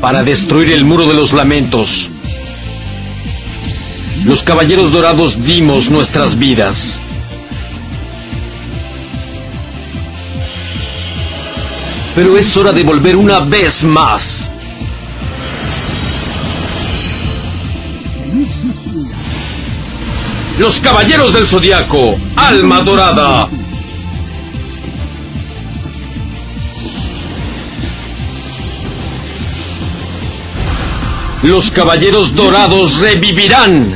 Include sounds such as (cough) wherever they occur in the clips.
para destruir el muro de los lamentos. Los caballeros dorados dimos nuestras vidas. Pero es hora de volver una vez más. Los caballeros del zodiaco, alma dorada. Los caballeros dorados revivirán.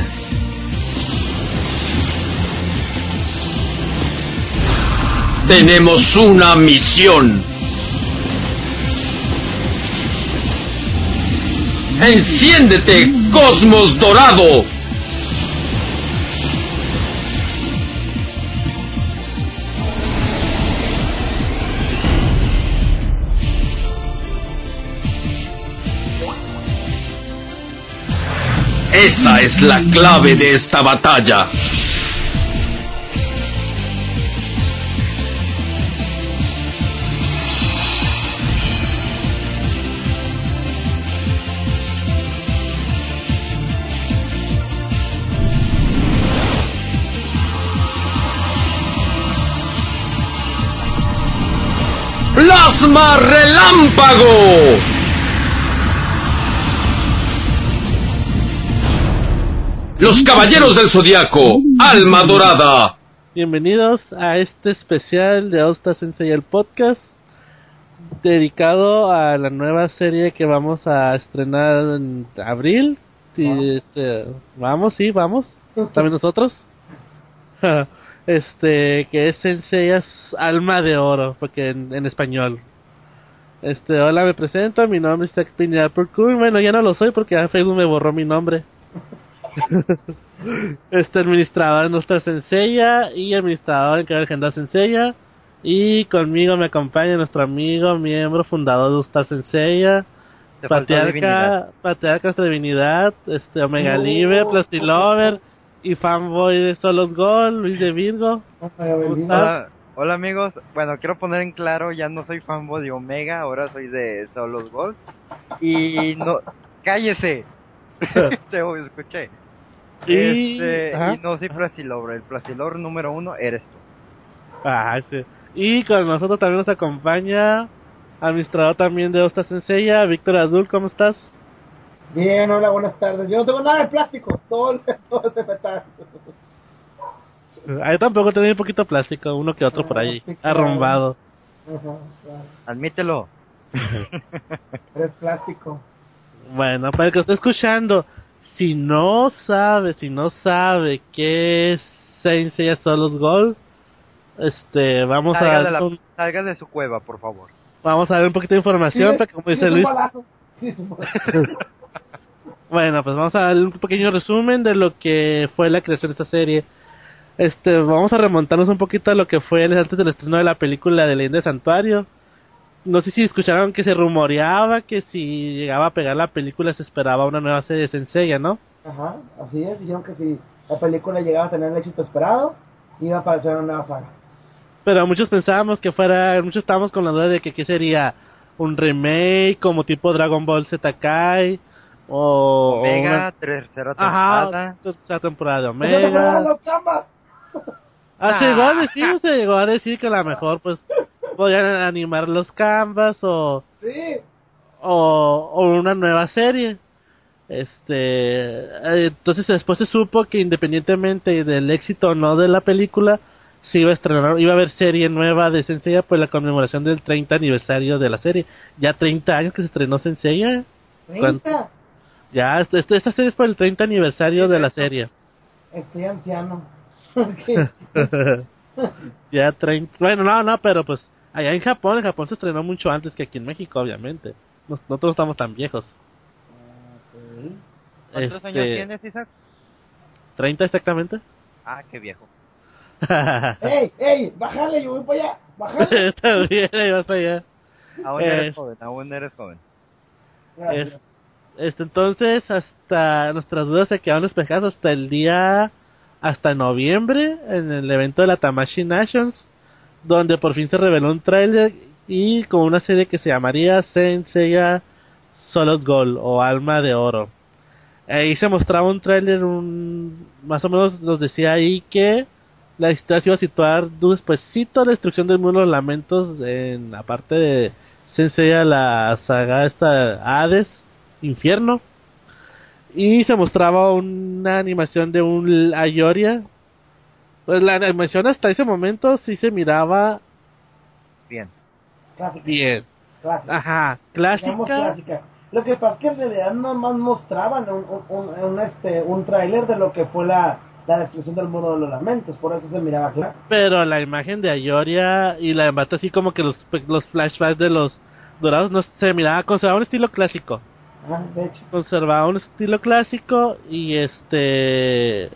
Tenemos una misión. Enciéndete, Cosmos Dorado. Esa es la clave de esta batalla. ¡Plasma Relámpago! Los Caballeros del Zodiaco, Alma Dorada. Bienvenidos a este especial de Austa Sensei el podcast dedicado a la nueva serie que vamos a estrenar en abril. Sí, este, vamos, sí, vamos. También nosotros. (laughs) este, que es Sensei's Alma de Oro, porque en, en español. Este, hola, me presento, mi nombre es Tecpinia Percool. Bueno, ya no lo soy porque Facebook me borró mi nombre. (laughs) este administrador nuestra Senseiya y administrador en de Agenda Senseiya. Y conmigo me acompaña nuestro amigo, miembro fundador de Ustar Senseiya, Patriarca, Patriarca de Divinidad, este, Omega Libre, Plastilover y fanboy de Solos Gol, Luis de Virgo. Hola, hola, amigos, bueno, quiero poner en claro, ya no soy fanboy de Omega, ahora soy de Solos Gol. Y no, cállese, (laughs) (laughs) te escuché. Y, este, y no soy Plasilor, el Plasilor número uno eres tú. Ah, sí. Y con nosotros también nos acompaña administrador también de Osta Senseiya, Víctor Azul, ¿cómo estás? Bien, hola, buenas tardes. Yo no tengo nada de plástico, todo, (laughs) todo es de metal. Ahí tampoco tengo un poquito de plástico, uno que otro por ahí, arrumbado. Admítelo. Eres plástico. Bueno, para el que esté escuchando, si no sabe, si no sabe qué es Saint Seiya Solos Gold, este, vamos salga a de la, salga de su cueva, por favor. Vamos a ver un poquito de información, para que, como dice Luis. (laughs) bueno, pues vamos a dar un pequeño resumen de lo que fue la creación de esta serie. Este, vamos a remontarnos un poquito a lo que fue antes del estreno de la película de Leyenda de Santuario. No sé si escucharon que se rumoreaba que si llegaba a pegar la película se esperaba una nueva serie de Senseiya, ¿no? Ajá, así es. Dijeron que si la película llegaba a tener el éxito esperado, iba a aparecer una nueva saga. Pero muchos pensábamos que fuera, muchos estábamos con la duda de que qué sería un remake como tipo Dragon Ball Z Kai o Omega, una... tercera temporada. Ajá, tercera temporada de Omega. los Ah, se llegó a decir, se llegó a decir que a lo mejor pues podían animar los canvas o sí. o, o una nueva serie. Este, entonces después se supo que independientemente del éxito o no de la película, se iba a estrenar, iba a haber serie nueva de Senseiya por la conmemoración del 30 aniversario de la serie. Ya 30 años que se estrenó Senseiya. ¿30? Ya, esta, esta serie es por el 30 aniversario de la serie. Estoy anciano. (laughs) (laughs) ya 30, bueno, no, no, pero pues allá en Japón, en Japón se estrenó mucho antes que aquí en México, obviamente. Nosotros estamos tan viejos. ¿Cuántos Este, años tienes, Isaac? 30 exactamente. Ah, qué viejo. (laughs) ¡Ey, ey! ¡Bájale! Yo voy para allá. ¡Bájale! (laughs) También, ahí vas para allá. Aún Es- eres joven, aún eres joven. Es- este, entonces, hasta nuestras dudas se quedaron despejadas hasta el día, hasta noviembre, en el evento de la Tamashi Nations, donde por fin se reveló un tráiler y con una serie que se llamaría Saint Seiya Solid Gold o Alma de Oro. Ahí se mostraba un tráiler, un, más o menos nos decía ahí que la historia se iba a situar despuésito de la destrucción del mundo de los lamentos en la parte de Sensei la saga esta Hades, Infierno. Y se mostraba una animación de un Ayoria. Pues la animación hasta ese momento sí se miraba Bien. Clásica. bien. Clásica. Ajá, clásica. clásica. Lo que pasa es que en realidad nomás mostraban un, un, un, un, este, un tráiler de lo que fue la, la destrucción del mundo de los lamentos, por eso se miraba clásico. Pero la imagen de Ayoria y la de Mata así como que los, los flashbacks de los dorados no se miraba, conservaba un estilo clásico. Ajá, de hecho. Conservaba un estilo clásico y este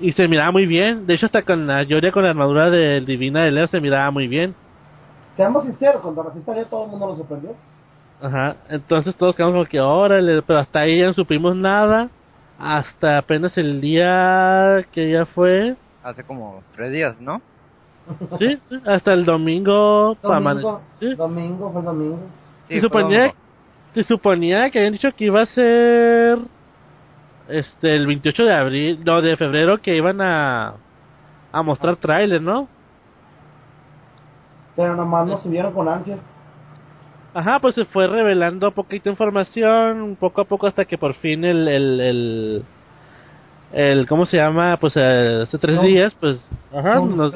y se miraba muy bien. De hecho hasta con la Ayoria con la armadura del Divina de Leo se miraba muy bien. Seamos sinceros, cuando salió todo el mundo lo sorprendió. Ajá, entonces todos quedamos como que órale, pero hasta ahí ya no supimos nada. Hasta apenas el día que ya fue, Hace como tres días, ¿no? sí, sí, hasta el domingo, Domingo, sí. domingo, fue domingo. Sí, se fue suponía, domingo. se suponía que habían dicho que iba a ser este el 28 de abril, no, de febrero que iban a a mostrar tráiler, ¿no? Pero nomás nos subieron con ansias. Ajá, pues se fue revelando poquita información, poco a poco hasta que por fin el el el, el ¿cómo se llama? Pues eh, hace tres No. días, pues ajá, No. nos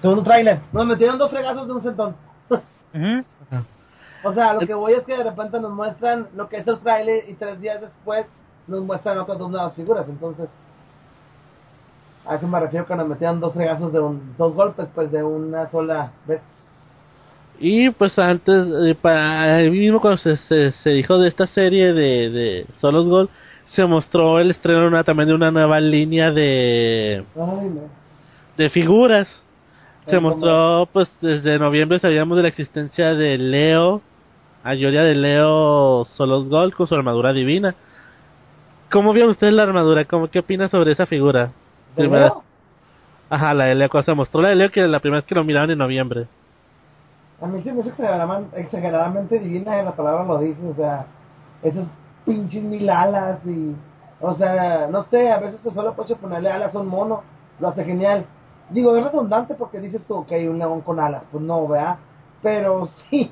Segundo tráiler. Nos metieron dos fregazos de un centón. Ujú. O sea, lo que voy es que de repente nos muestran lo que es el tráiler y tres días después nos muestran otras dos nuevas figuras. Entonces, a eso me refiero nos metieron dos fregazos de un, dos golpes, pues de una sola vez. Y pues antes, eh, para mismo cuando se, se, se dijo de esta serie de, de Solos Gold, se mostró el estreno una, también de una nueva línea de, Ay, no. de figuras. Se mostró, pues desde noviembre sabíamos de la existencia de Leo, Ayoria de Leo Solos Gold con su armadura divina. ¿Cómo vieron ustedes la armadura? ¿Cómo, ¿Qué opinas sobre esa figura? ¿De Primera- Leo? Ajá, la de Leo, cuando se mostró la de Leo que la primera vez que lo miraban en noviembre. A mí se me exageradamente divina, la palabra lo dice, o sea, esos pinches mil alas y, o sea, no sé, a veces que solo puedes ponerle alas a un mono, lo hace genial. Digo, es redundante porque dices tú que hay un león con alas, pues no, ¿verdad? Pero (laughs) sí,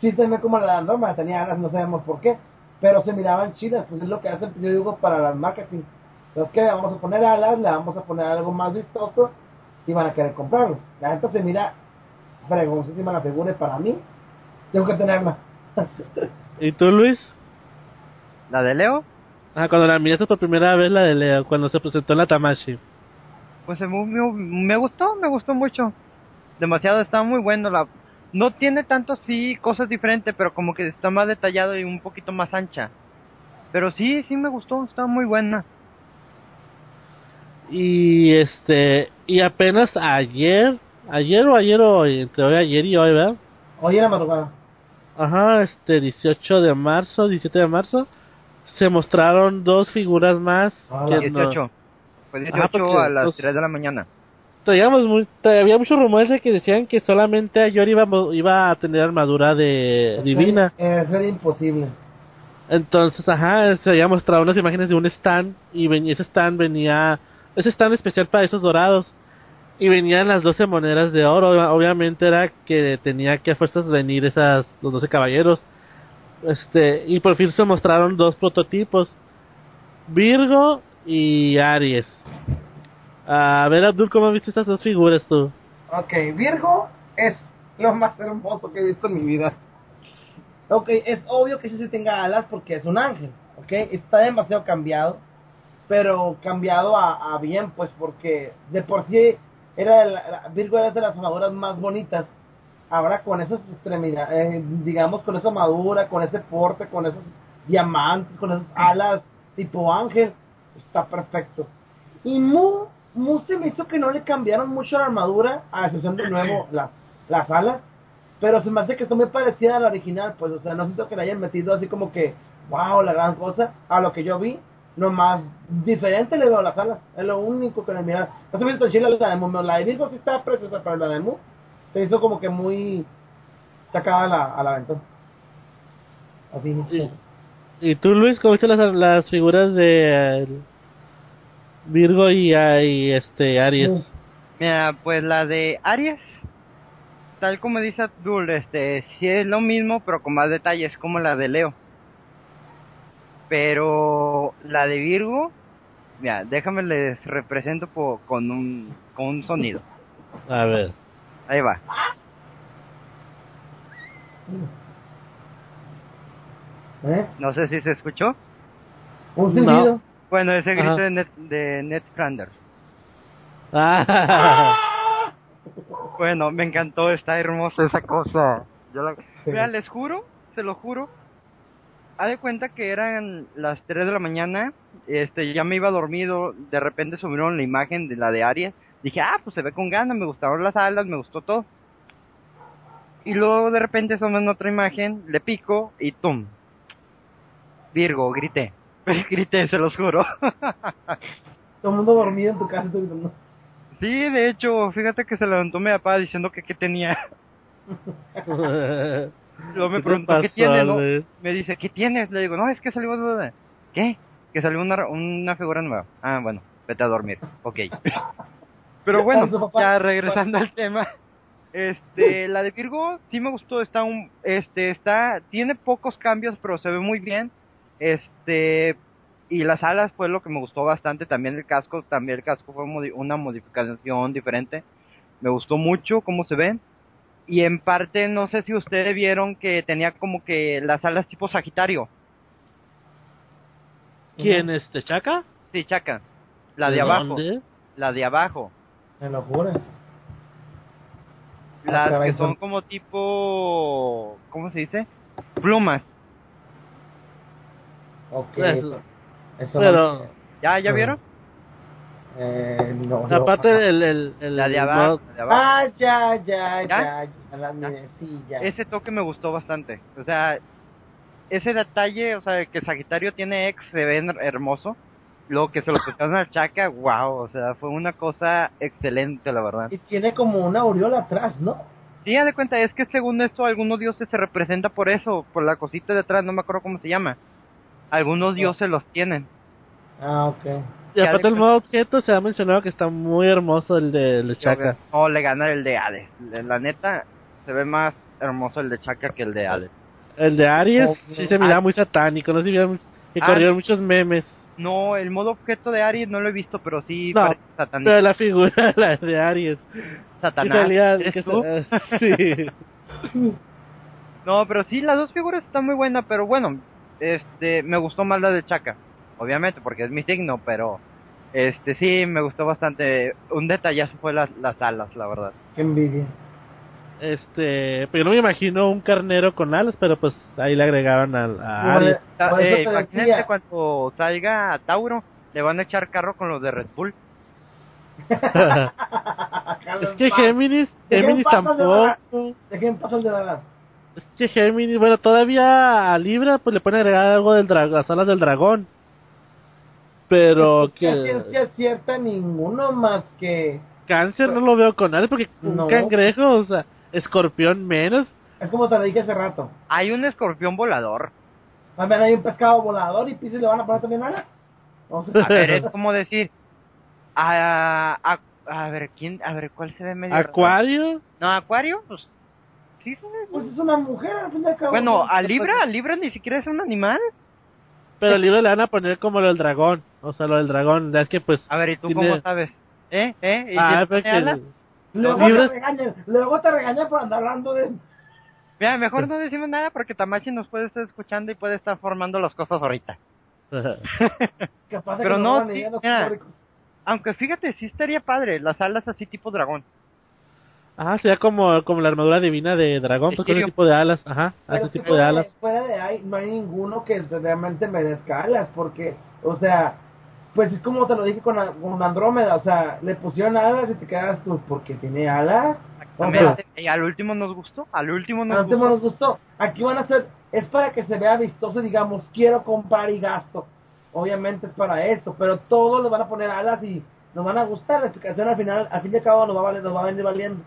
sí se ve como la norma, tenía alas, no sabemos por qué, pero se miraban chidas, pues es lo que hacen, yo digo, para el marketing. Entonces, que vamos a poner alas, le vamos a poner algo más vistoso y van a querer comprarlo. La gente se mira fregoncísima la figura y para mí tengo que tenerla. (laughs) ¿Y tú, Luis? ¿La de Leo? Ah, cuando la miraste por primera vez la de Leo, cuando se presentó en la Tamashi. Pues me, me, me gustó, me gustó mucho. Demasiado, está muy bueno. La, no tiene tanto, sí, cosas diferentes, pero como que está más detallado y un poquito más ancha. Pero sí, sí me gustó, está muy buena. Y este, y apenas ayer, ayer o ayer o hoy, entre hoy, ayer y hoy, ¿verdad? Hoy era madrugada. Ajá, este 18 de marzo, 17 de marzo, se mostraron dos figuras más Ah, que no- 18. Fue 18 Ajá, porque, a las pues, 3 de la mañana. Traíamos muy, había muchos rumores de que decían que solamente Ayori iba, iba a tener armadura de divina. Es era imposible. Entonces, ajá, se había mostrado unas imágenes de un stand y ven- ese stand venía, ese stand especial para esos dorados y venían las 12 monedas de oro. Ob- Obviamente era que tenía que a fuerzas venir esas los 12 caballeros. Este, y por fin se mostraron dos prototipos, Virgo y Aries. A ver, Abdul, ¿cómo has visto estas dos figuras tú? Ok, Virgo es lo más hermoso que he visto en mi vida. Ok, es obvio que sí se tenga alas porque es un ángel. Ok, está demasiado cambiado. Pero cambiado a, a bien, pues porque de por sí era Virgo era de las armaduras más bonitas. Ahora con esas extremidades, eh, digamos con esa armadura, con ese porte, con esos diamantes, con esas alas tipo ángel, está perfecto. Y Mu, Mu se me hizo que no le cambiaron mucho la armadura, a excepción de nuevo (clears throat) la- las alas, pero se me hace que está muy parecida a la original, pues, o sea, no siento que le hayan metido así como que, wow, la gran cosa, a lo que yo vi, nomás diferente le veo las alas, es lo único que le mira. No se me hizo chila la de Mu, la de Virgo sí está preciosa, pero la de Mu se hizo como que muy sacada a la, a la ventana. Así ¿Y, ¿Y tú, Luis, cómo viste las, las figuras de Virgo y, y este Aries? Mira, pues la de Aries, tal como dice Abdul, este, sí es lo mismo, pero con más detalles, como la de Leo. Pero la de Virgo, mira, déjame les represento po- con un con un sonido. A ver. Ahí va. ¿Eh? No sé si se escuchó. Un No. Bueno, ese grito Ajá. de Net, de Ned Flanders. Ah, (laughs) Bueno, me encantó, está hermosa esa cosa. Yo la... Sí. Mira, les juro, se lo juro. Haz de cuenta que eran las 3 de la mañana, este, ya me iba dormido, de repente subieron la imagen de la de Aries. Dije, ah, pues se ve con ganas, me gustaron las alas, me gustó todo. Y luego de repente suben otra imagen, le pico y ¡tum! Virgo, grité. (laughs) grité, se los juro. Todo el mundo dormido en tu casa. gritando. sí, de hecho, fíjate que se levantó mi papá diciendo que qué tenía. (laughs) Luego me ¿Qué te preguntó qué tiene, ¿no? Me dice, ¿qué tienes? Le digo, no, es que salió una... ¿Qué? Que salió una, una figura nueva. Ah, bueno, vete a dormir. Ok. (laughs) Pero bueno, ya regresando al tema. Este, la de Virgo sí me gustó, está un, este, está, tiene pocos cambios, pero se ve muy bien. Este, y las alas fue lo que me gustó bastante, también el casco, también el casco fue modi- una modificación diferente. Me gustó mucho cómo se ven. Y en parte, no sé si ustedes vieron que tenía como que las alas tipo Sagitario. ¿Quién este Chaca? Sí, chaca. La de abajo. dónde? La de abajo. Me lo juras. Ah, Las caray, que son- como tipo... ¿Cómo se dice? Plumas. Ok. Eso. Eso, Pero no- ¿Ya, ya vieron? Eh, no, no. aparte el, el, el La de abajo. la de abajo. Ah, ya, ya, ¿Ya? ya, la sí, ya. Ese toque me gustó bastante. O sea, ese detalle, o sea, que Sagitario tiene ex, se ve her- hermoso. Luego que se lo pusieron al Chaca, wow, o sea, fue una cosa excelente, la verdad. Y tiene como una aureola atrás, ¿no? Sí, haz de cuenta, es que según esto, algunos dioses se representa por eso, por la cosita de atrás, no me acuerdo cómo se llama. Algunos dioses los tienen. Ah, ok. y aparte el modo objeto se ha mencionado que está muy hermoso el de, el de Chaca. No, le gana el de Hades. La neta, se ve más hermoso el de Chaka que el de Hades. El de Aries Oh, sí se miraba muy satánico, no sé si vieron que Ah. corrieron muchos memes. No, el modo objeto de Aries no lo he visto, pero sí No, parece satánico. Pero la figura (laughs) la de Aries. Satanás. salía, ¿eres que tú? sa- (laughs) sí. (laughs) No, pero sí, las dos figuras están muy buenas, pero bueno, este, me gustó más la de Chaka, obviamente, porque es mi signo, pero, este, sí, me gustó bastante. Un detallazo fue las, las alas, la verdad. Qué envidia. Este, pero yo no me imagino un carnero con alas, pero pues ahí le agregaron al a. Ta- eso eh, te imagínate decía. cuando salga a Tauro, le van a echar carro con los de Red Bull. (laughs) es que Géminis, Géminis tampoco. Dejen pasar de verdad. Es que Géminis, bueno, todavía a Libra pues le pueden agregar algo del las alas del dragón. Pero Es que ciencia cierta ninguno más que... cáncer no lo veo con nadie porque un No. cangrejo, o sea, escorpión menos. Es como te lo dije hace rato. Hay un escorpión volador. También hay un pescado volador y Pisces le van a poner también alas. O sea, A ver, es como decir, a, a, a ver, ¿quién? A ver, ¿cuál se ve medio raro? Acuario, No, Acuario, pues, sí. pues es una mujer al fin y al cabo. Bueno, Pues, a Libra, a Libra ni siquiera es un animal. pero al libro le van a poner como lo del dragón. O sea, lo del dragón, es que pues. A ver, ¿y tú tiene- cómo sabes? ¿Eh? ¿Eh? ¿Y Ah, porque. tiene alas? Luego Libra- te regañan, luego te regañan por andar hablando de... Mira, mejor no decimos nada porque Tamachi nos puede estar escuchando y puede estar formando las cosas ahorita. (laughs) Capaz de Pero que no, nos sí, mira. Aunque fíjate, sí estaría padre, las alas así tipo dragón. Ajá, sería como, como la armadura divina de dragón, pues con ese tipo de alas. Ajá, Pero ese tipo de alas. fuera de ahí no hay ninguno que realmente merezca alas, porque, o sea, pues es como te lo dije con, con Andrómeda, o sea, le pusieron alas y te quedas tú, porque tiene alas. O sea, Exactamente. Y al último nos gustó, al último nos al último gustó. nos gustó. Aquí van a ser, es para que se vea vistoso y digamos, quiero comprar y gasto. Obviamente es para eso, pero todos le van a poner alas y nos van a gustar. La explicación al final, al fin y al cabo, nos va a, valer, nos va a venir valiendo.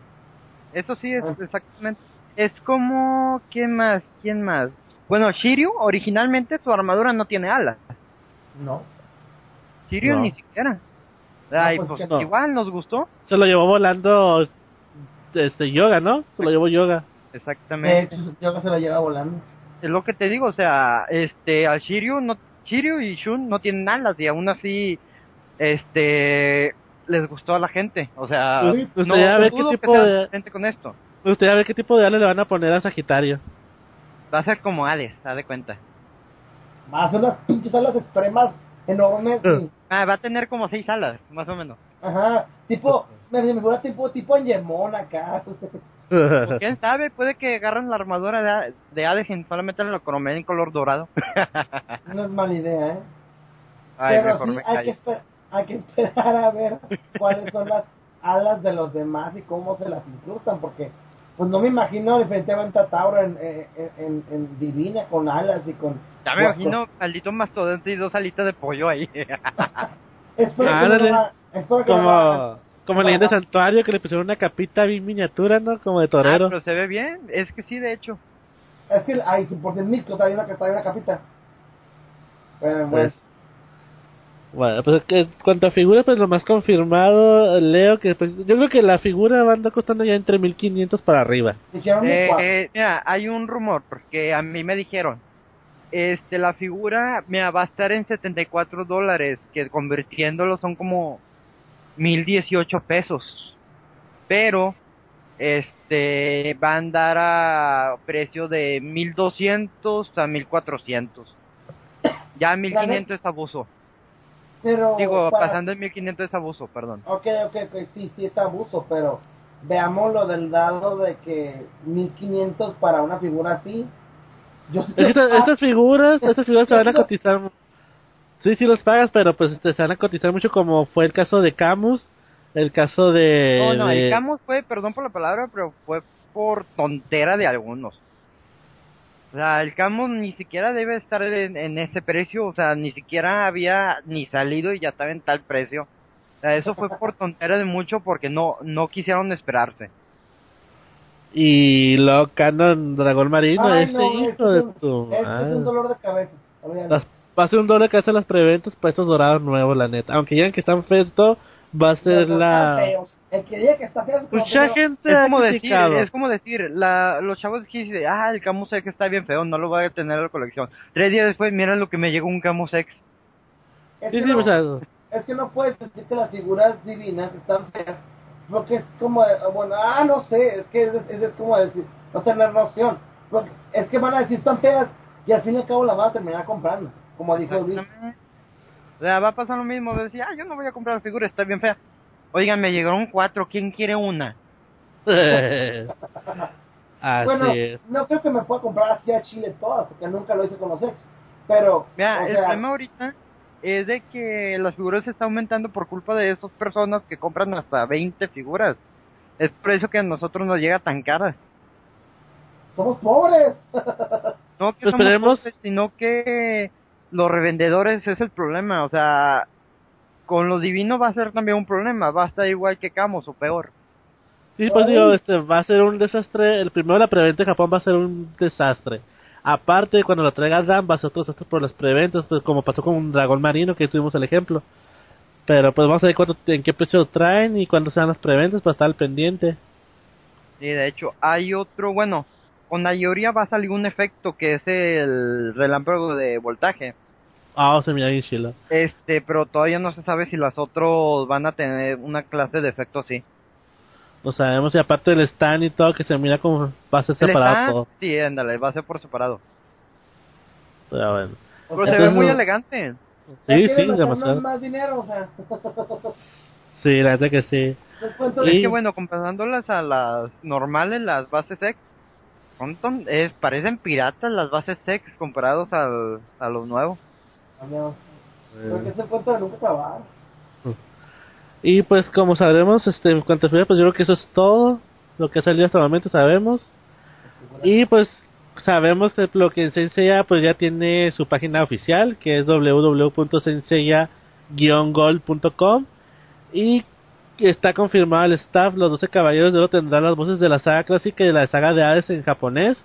Eso sí, es Ah. exactamente. Es como, ¿quién más? ¿Quién más? Bueno, Shiryu originalmente su armadura no tiene alas. No. Shiryu No. ni siquiera. Ay, pues pues, igual nos gustó. Se lo llevó volando este yoga, ¿no? Se lo llevó yoga. Exactamente. hecho, yo que se la lleva volando. Es lo que te digo, o sea, este, al Shiryu, no, Shiryu y Shun no tienen alas y aún así, este, les gustó a la gente. O sea, Pues, pues, no, ya no ver qué que tipo de- gente con esto. Me gustaría ver qué tipo de alas le van a poner a Sagitario. Va a ser como Hades, haz de cuenta. Va a hacer unas pinches alas extremas enormes. y- Ah, va a tener como seis alas, más o menos. Ajá. Tipo, me, me figura tipo, tipo Angemon acá. Pues, ¿Quién sabe? Puede que agarren la armadura de, de Hades y solamente lo cromen en color dorado. no es mala idea, ¿eh? Ay, Pero mejor sí, me hay que, callo. esper- (laughs) hay que esperar a ver cuáles son las alas de los demás y cómo se las incrustan, porque pues no me imagino definitivamente a Tauro en, en, en, en Divina con alas y con... Ya me imagino maldito mastodonte y dos alitas de pollo ahí. (laughs) Espero que, no espero que no como como en leyenda de santuario que le pusieron una capita bien miniatura, ¿no? Como de Ah, torero. pero se ve bien, es que sí, de hecho. Es que hay, por si micro, hay una, hay una capita. Bueno, bueno. Pues, bueno, pues que, en cuanto a figuras, pues lo más confirmado, leo que pues, yo creo que la figura va a andar costando ya entre 1500 para arriba. Eh, eh, mira, hay un rumor, porque a mí me dijeron, este, la figura, mira, va a estar en 74 dólares, que convirtiéndolo son como 1018 pesos. Pero, este, va a andar a precio de 1200 a 1400. Ya 1500 es abuso. Pero Digo, para- pasando en 1500 es abuso, perdón. Ok, ok, ok, sí, sí está abuso, pero veamos lo del dado de que 1500 para una figura así. Yo Es que estas, ah, estas figuras, estas figuras te van a cotizar. Sí, sí los pagas, pero pues te van a cotizar mucho como fue el caso de Camus, el caso de... No, no, de- el Camus fue, perdón por la palabra, pero fue por tontera de algunos. O sea, el Camus ni siquiera debe estar en, en ese precio, o sea, ni siquiera había ni salido y ya estaba en tal precio. O sea, eso fue por tontera de mucho porque no no quisieron esperarse. Y lo Canon Dragón Marino, ay, ese no, hijo este de es un- tu este es un dolor de cabeza. Las- va a ser un doble que hace las preventas para estos dorados nuevos, la neta. Aunque digan que están feos, va a ser Pero la... El que diga que está feo es como Mucha feo. gente Es como decir, es como decir, la, los chavos que dicen, ah, el Camus X está bien feo, no lo voy a tener en la colección. Tres días después, miren lo que me llegó un Camus X. Es Sí, que sí, no- Es que no puedes decir que las figuras divinas están feas, porque es como, de- bueno, ah, no sé, es que es, es- es como decir, no tener noción. Porque es que van a decir están feas y al fin y al cabo las van a terminar comprando, como dijo Luis. O sea, va a pasar lo mismo, de decir, ah, yo no voy a comprar la figura, está bien fea. Oigan, me llegaron cuatro, ¿quién quiere una? (laughs) Así bueno, es. no creo que me pueda comprar así a Chile todas, porque nunca lo hice con los ex. Pero, Mira, el sea, problema ahorita es de que las figuras se están aumentando por culpa de esas personas que compran hasta 20 figuras. Es por eso que a nosotros nos llega tan cara. somos pobres. No que Pues somos esperemos- pobres, sino que los revendedores es el problema. O sea, con lo divino va a ser también un problema. Va a estar igual que Camus o peor. Sí, pues digo, este, va a ser un desastre. El primero, la preventa en Japón va a ser un desastre. Aparte, cuando lo traiga Dan, va a ser otro desastre por las preventas, pues como pasó con un dragón marino, que tuvimos el ejemplo. Pero pues vamos a ver cuánto, en qué precio lo traen y cuándo sean las preventas para estar al pendiente. Sí, de hecho, hay otro, bueno, con Ayoria va a salir un efecto que es el relámpago de voltaje. Ah, se mira bien chilo. Este, pero todavía no se sabe si las otros van a tener una clase de efecto así. Lo sabemos, y aparte del stand y todo, que se mira como va a ser ¿El separado stand? todo. Sí, ándale, va a ser por separado. Pero bueno. Se ve muy no- elegante. Sí, sí, demasiado. más dinero, o sea. Sí, la verdad que sí. Es que bueno, comparándolas a las normales, las bases X, son ton- es, parecen piratas las bases X comparados al, a los nuevos. Cuento de nunca acabar. Y pues como sabremos, este, en cuanto a pues yo creo que eso es todo lo que ha salido hasta el momento, sabemos. Y pues sabemos que lo que Senseiya pues ya tiene su página oficial, que es www.senseiya-gold.com y está confirmado el staff, los 12 caballeros de oro tendrán las voces de la saga clásica y de la saga de Hades en japonés.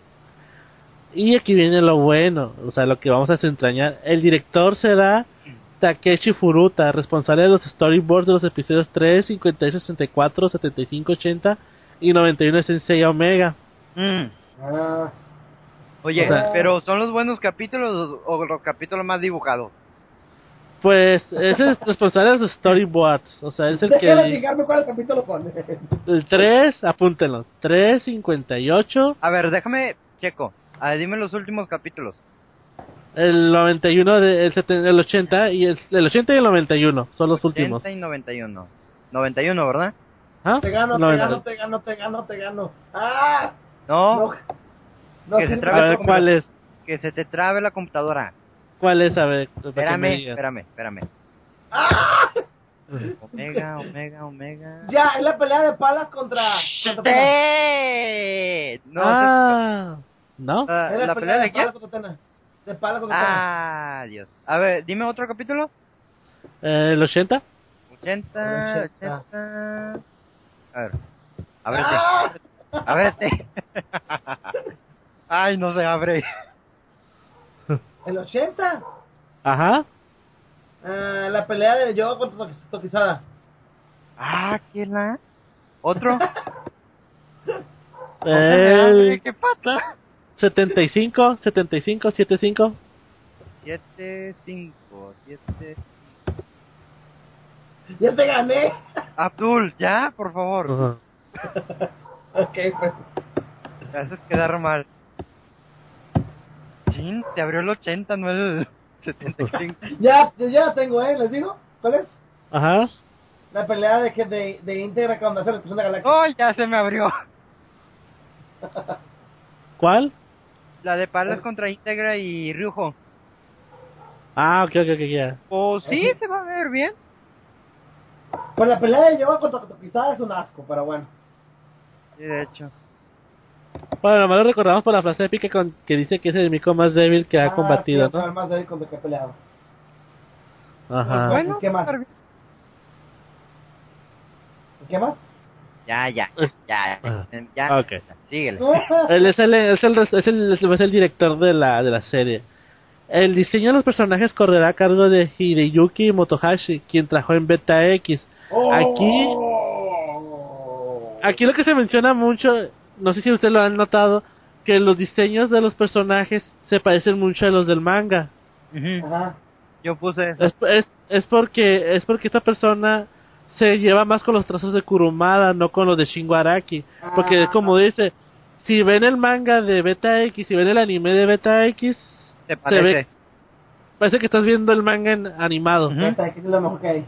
Y aquí viene lo bueno, o sea, lo que vamos a desentrañar. El director será Takeshi Furuta, responsable de los storyboards de los episodios 3, 58, 64, 75, 80 y 91 de Sensei Omega. Mm. Ah, Oye, O sea- pero ¿son los buenos capítulos o los capítulos más dibujados? Pues es el responsable de los storyboards, o sea, es el que... cuál capítulo pone. El 3, apúntenlo, 3, 58, A ver, déjame, checo. A ver, dime los últimos capítulos. el 91, de, el, seten- el 80 y el, el 80 y el 91 son los últimos. 80 y 91. 91, ¿verdad? ¿Ah? Te gano, te 90. gano, te gano, te gano, te gano. ¡Ah! No, No. No, Que se sí, trabe A ver, ¿cuál es? que se te trabe la computadora. ¿Cuál es? A ver, Espérame, espérame, espérame. ¡Ah! Omega, Omega, Omega. Ya, es la pelea de palas contra. contra ¡Sí! No, ah, ¿no? ah, Es ¿la pelea de quién? contra. De palas contra Tena. Ah, Dios. A ver, dime otro capítulo. Eh, ¿El 80? 80, 80. 80. A ver. Este. ¡Ah! A ver, este. (laughs) Ay, no se abre. El 80. Ajá. Ah, la pelea de Yoga contra Toki- Tokizada. Ah, ¿quién la? ¿Otro? (laughs) El ¿Qué pasa? 75, 75, 75. 7, 5, 7. Ya te gané. Abdul, ya, por favor. (laughs) Ok, pues. Me haces quedar mal. Chin, te abrió el 80, no el 75. (laughs) Ya, ya tengo, ¿eh? ¿Les digo? ¿Cuál es? Ajá. La pelea de, que de, de íntegra cuando hace la explosión de Galáctica. ¡Oh, ya se me abrió! ¿Cuál? La de Palas contra Integra y Ryujo. Ah, ok, ok, ok, ya. Pues sí, se va a ver bien. Pues la pelea de Yoga contra Tokizada es un asco, pero bueno. Sí, de hecho. Bueno, nomás lo recordamos por la frase épica con, que dice que es el enemigo más débil que ha Ah, combatido, sí, fue el ¿no? más débil contra el que he peleado. Ajá. Bueno, ¿qué más? va a estar bien. ¿Y ¿Qué más? Ya, ya, ya, Ah, ya. ok. Síguele. (laughs) Él es el, es el, es el, es el director de la, de la serie. El diseño de los personajes correrá a cargo de Hideyuki Motohashi, quien trabajó en Beta X. Aquí- Oh. Aquí lo que se menciona mucho, no sé si ustedes lo han notado, que los diseños de los personajes se parecen mucho a los del manga. Ujú. Ajá. Yo puse eso. Es, es, es porque es porque esta persona se lleva más con los trazos de Kurumada, no con los de Shingo Araki. Porque Ah. como dice, si ven el manga de Beta X, si ven el anime de Beta X, Te se parece. ve- parece que estás viendo el manga en animado. Esta aquí es lo mejor que hay.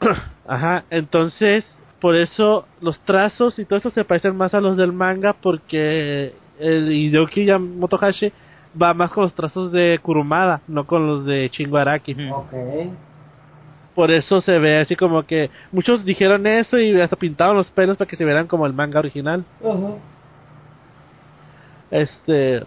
(clears throat) Ajá, entonces por eso los trazos y todo eso se parecen más a los del manga porque el Hideki Yam- Motohashi va más con los trazos de Kurumada, no con los de Shingo Araki. Ujú. Por eso se ve así como que muchos dijeron eso y hasta pintaron los pelos para que se vieran como el manga original. Este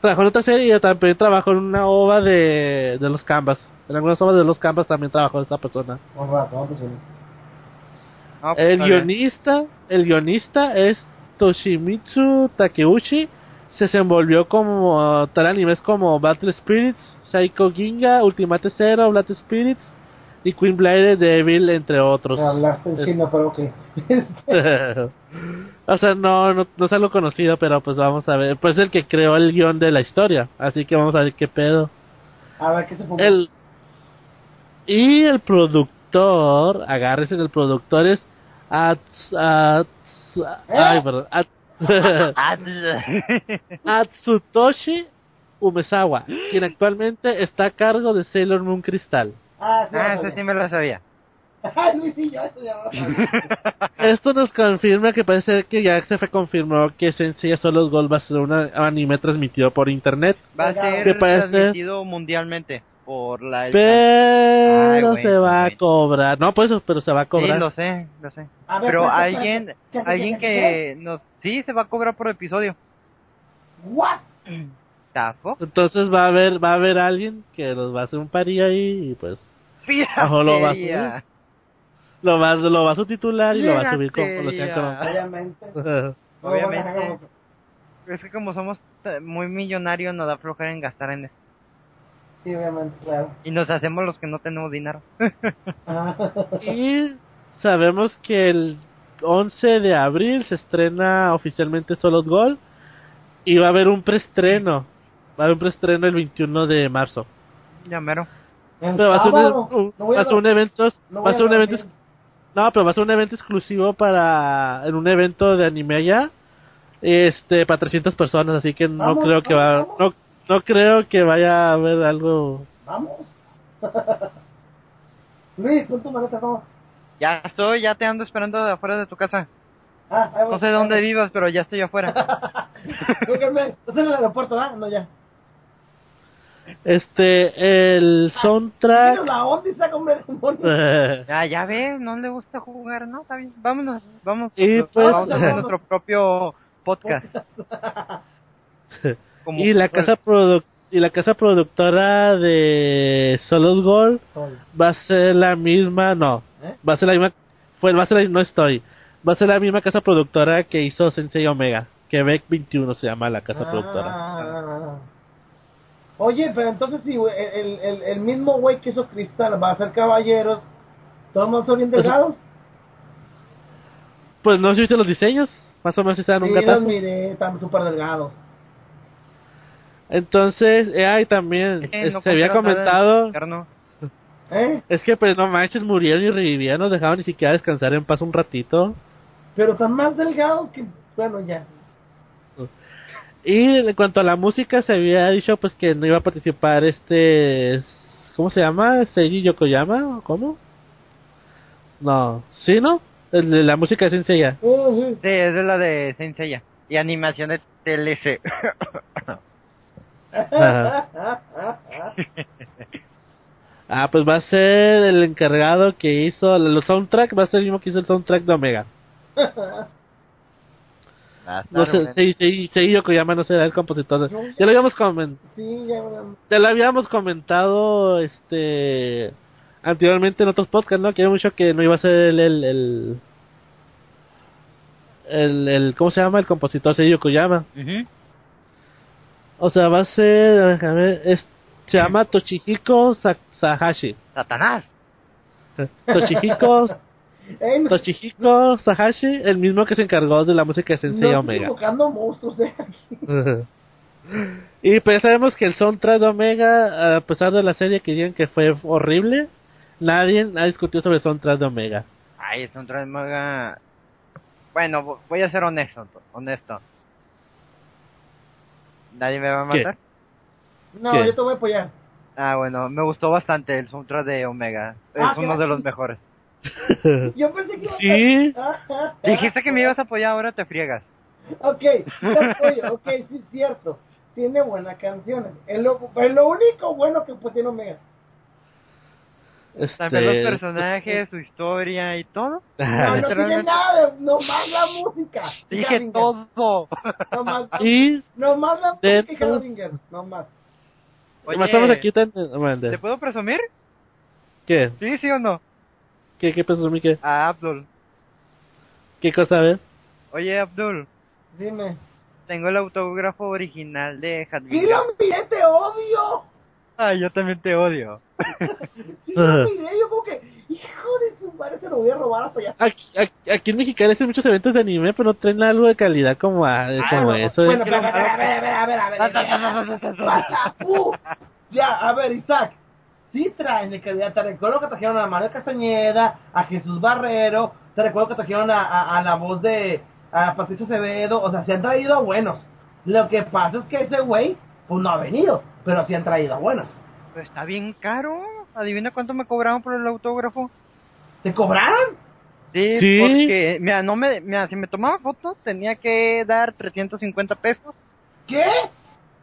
trabajó en otra serie y también trabajó en una ova de, de los Canvas. En algunas ovas de los Canvas también trabajó esa persona. Razón, pues. No, pues, El guionista, el guionista es Toshimitsu Takeuchi. Se desenvolvió como tal animes como Battle Spirits, Psycho Ginga, Ultimate Zero, Blood Spirits y Queen Blade Devil, entre otros. Hablaste en Es- chino, pero ok. (laughs) o sea, no, no, no es algo conocido, pero pues vamos a ver. Pues es el que creó el guion de la historia, así que vamos a ver qué pedo. A ver qué se pone. El y el productor, agárrese el productor es Ats, Ats- ay, perdón, At- Ah, (laughs) Atsutoshi Umezawa, quien actualmente está a cargo de Sailor Moon Crystal. Ah, sí, ah, eso sí me lo sabía. Ay, Luis y yo, eso ya lo sabía. (laughs) Esto nos confirma que parece que ya se fue confirmó que Sensei Solo Gold va a ser un anime transmitido por internet. Va a ¿Qué ser parece? transmitido mundialmente por la... el- Pero güey, se va a cobrar. No, pues, pero se va a Sí, cobrar. lo sé, lo sé. Ver, Pero espérate, alguien, espérate. ¿Qué, qué, alguien qué, que nos... Sí, se va a cobrar por episodio. ¿What? (clears throat) ¿Tafo? Entonces va a haber, va a haber alguien que nos va a hacer un parí ahí y pues Ojo, lo va a Piratería. lo va, lo va a subtitular y lo va a subir como lo hacían Piratería. con... Obviamente. (laughs) Obviamente. Como- Es que como somos muy millonario nos da flojera en gastar en eso. Sí, obviamente, claro. Y nos hacemos los que no tenemos dinero. (laughs) Ah. Y sabemos que el 11 de abril se estrena oficialmente Solid Gold y va a haber un preestreno. Va a haber un preestreno el 21 de marzo. ya mero. Pero va a ser un, sábado, un- no voy va a ser un evento, no va a ser un evento, no, pero va a ser un evento exclusivo para en un evento de anime allá, este, para 300 personas, así que no Vamos, creo que va, vamos, no, no creo que vaya a haber algo. Vamos. (laughs) Luis, pon tu maleta, vamos. Ya estoy, ya te ando esperando de afuera de tu casa. Ah, voy. No sé dónde vivas, pero ya estoy afuera. (laughs) Me... Estás en el aeropuerto, ¿ah? No, ya. Este, el soundtrack. Mira la onda y saca un. (laughs) Ya, ya ves, no le gusta jugar, ¿no? Está bien. Vámonos, vamos. Y pues- vamos a hacer nuestro propio podcast. (laughs) Como- y la casa produ- y la casa productora de Solid Gold va a ser la misma, no, ¿Eh? va a ser la misma, fue, va a ser la, no estoy, va a ser la misma casa productora que hizo Sensei Omega, Quebec 21 se llama la casa productora. Oye, pero entonces si el, el, el mismo güey que hizo Cristal va a ser caballeros, todos más son bien Pues, delgados. Pues no sé si viste los diseños, más o menos si se dan un Sí, los gatazo. miré, están súper delgados. Entonces, eh, ay, también, Eh, no se había comentado. ¿Eh? es que pues no manches, murieron y revivían, no dejaban ni siquiera descansar en paz un ratito. Pero están más delgados que... Bueno, ya. Y en cuanto a la música, se había dicho pues que no iba a participar este... ¿Cómo se llama? ¿Seiji Yokoyama? ¿o ¿Cómo? No. ¿Sí, no? El de la música de Senseiya. Uh, sí. Es de la de Saint Seiya. Y animación de TLC. Ah, pues va a ser el encargado que hizo los soundtrack, va a ser el mismo que hizo el soundtrack de Omega. (laughs) No sé, Sei- Sei- Seiji Yokoyama no será el compositor. Ya lo habíamos comentado. sí, ya, lo habíamos comentado este anteriormente en otros podcasts, ¿no? Que había mucho que no iba a ser el el, el el, el- ¿cómo se llama? El compositor Seiji Yokoyama. Ujú. O sea, va a ser a ver, es- se llama Toshihiko Sa- Sahashi. Satanás. (laughs) Toshihiko Ey, no, Toshihiko Sahashi, el mismo que se encargó de la música de Sensei no estoy Omega. invocando monstruos, eh, aquí. (laughs) y pues sabemos que el soundtrack de Omega, a pesar de la serie que digan que fue horrible, nadie ha discutido sobre el soundtrack de Omega. Ay, es un mega... Bueno, vo- voy a ser honesto, honesto. ¿Nadie me va a ¿Qué? matar? No, ¿Qué? yo te voy a apoyar. Ah, bueno, me gustó bastante el soundtrack de Omega. Es Ah, uno qué de los mejores. (laughs) Yo pensé que iba a Sí. (laughs) Dijiste que me ibas a apoyar, ahora te friegas. Ok, te apoyo, ok, sí es cierto. Tiene buenas canciones. Es lo, es lo único bueno que pues tiene Omega. También los Este, personajes, su historia y todo. (laughs) No, no tiene nada, de- nomás la música. Dije Harbinger. todo. Nomás, y nomás la música Harbinger, nomás. Oye, más estamos aquí bueno, ¿te puedo presumir? ¿Qué? Sí, sí o no. ¿Qué, qué pensó qué? A Abdul. ¿Qué cosa, a ver? Oye, Abdul, Dime. tengo el autógrafo original de Sí Hadwiger. lo miré, te odio. Ay, yo también te odio. Sí lo miré, yo como que, hijo de su madre, se lo voy a robar hasta allá. Aquí, aquí, aquí en Mexicali hacen muchos eventos de anime, pero no traen algo de calidad como, a- como eso. Bueno, de- pero, a ver, a ver, a ver, a ver, a ver, a ver. Basta, uh, Ya, a ver, Isaac. Sí traen de calidad. Te recuerdo que trajeron a Mario Castañeda, a Jesús Barrero. Te recuerdo que trajeron a, a, a la voz de a Patricio Acevedo. O sea, se han traído a buenos. Lo que pasa es que ese güey, pues no ha venido. Pero sí han traído a buenos. Pero está bien caro. Adivina cuánto me cobraron por el autógrafo. ¿Te cobraron? Sí, Sí. porque, mira, no me, mira, si me tomaba fotos tenía que dar 350 pesos ¿Qué?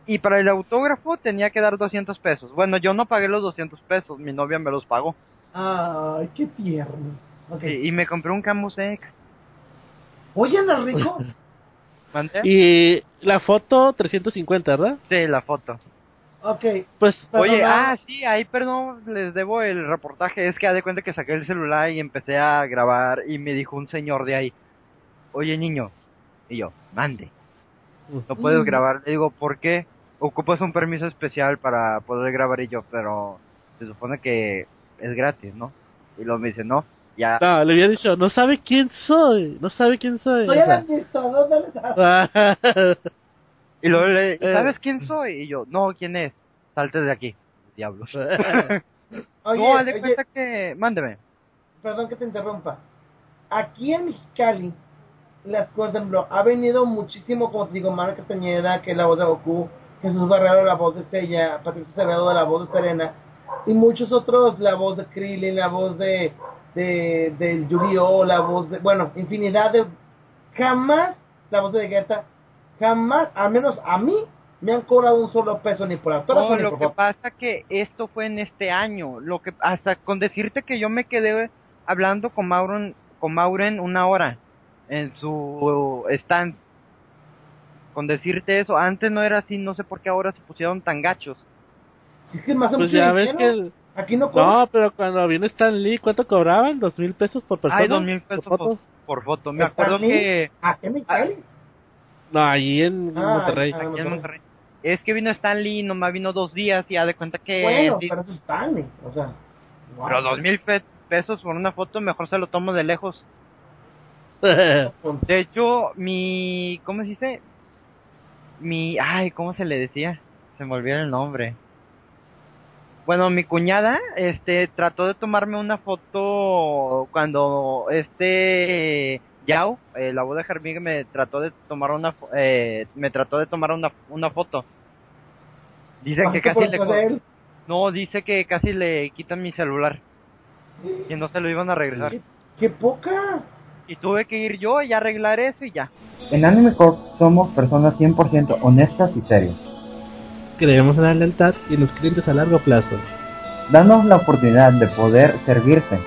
Y para el autógrafo tenía que dar 200 pesos. Bueno, yo no pagué los 200 pesos, mi novia me los pagó. Ay, qué tierno. Y, y me compré un Camusex. Oye, anda rico. (laughs) ¿Mandé? Y la foto 350, ¿verdad? Sí, la foto. Ok. Pues, Oye, ah, sí, ahí perdón, les debo el reportaje. Es que haz de cuenta que saqué el celular y empecé a grabar y me dijo un señor de ahí, oye niño, y yo, mande. no puedes grabar. Le digo, ¿por qué? Ocupas un permiso especial para poder grabar y yo, pero se supone que es gratis, ¿no? Y luego me dice, no, ya. No, le había dicho, no sabe quién soy, no sabe quién soy. Soy el administrador del estado. (laughs) Y luego le Eh. ¿sabes quién soy? Y yo, no, ¿quién es? Salte de aquí, diablos. (laughs) Oye, no, de oye, cuenta que, mándeme. perdón que te interrumpa. Aquí en Mexicali, las cosas en blog, ha venido muchísimo, como te digo, Mara Castañeda, que es la voz de Goku, Jesús Barrero, la voz de Sella, Patricia Acevedo, la voz de Serena, y muchos otros, la voz de Krillin, la voz de, de, del Yu-Gi-Oh, la voz de, bueno, infinidad de, jamás, la voz de Vegeta, jamás, al menos a mí, me han cobrado un solo peso ni por actor No, lo por que pasa que esto fue en este año. Lo que hasta con decirte que yo me quedé hablando con Mauren, con Mauren una hora en su stand. Con decirte eso, antes no era así, no sé por qué ahora se pusieron tan gachos. Es que más o Pues ya ves que... el- Aquí no cobran. No, pero cuando vino Stan Lee, ¿cuánto cobraban? ¿Dos mil pesos por persona? Ay, dos mil pesos ¿Por foto? por, por foto. Me ¿Está acuerdo aquí? que Aquí en Mexicali. No, allí en Ah, Monterrey. aquí en Monterrey. Monterrey. Es que vino Stan Lee, nomás vino dos días y ya de cuenta que... Bueno, pero eso es Stanley, o sea. wow. pero dos mil pe- pesos por una foto, mejor se lo tomo de lejos. (laughs) De hecho, mi... ¿Cómo se dice? Mi... Ay, ¿cómo se le decía? Se me olvidó el nombre. Bueno, mi cuñada, este, trató de tomarme una foto cuando este Yao, eh, la voz de Jarmig, me trató de tomar una, eh, me trató de tomar una, una foto. Dice que ¿Pasaste casi le, no, dice que casi le quitan mi celular y no se lo iban a regresar. ¿Qué, qué poca. Y tuve que ir yo y arreglar eso y ya. En Anime Corp somos personas 100% honestas y serias. Creemos en la lealtad y en los clientes a largo plazo. Danos la oportunidad de poder servirte.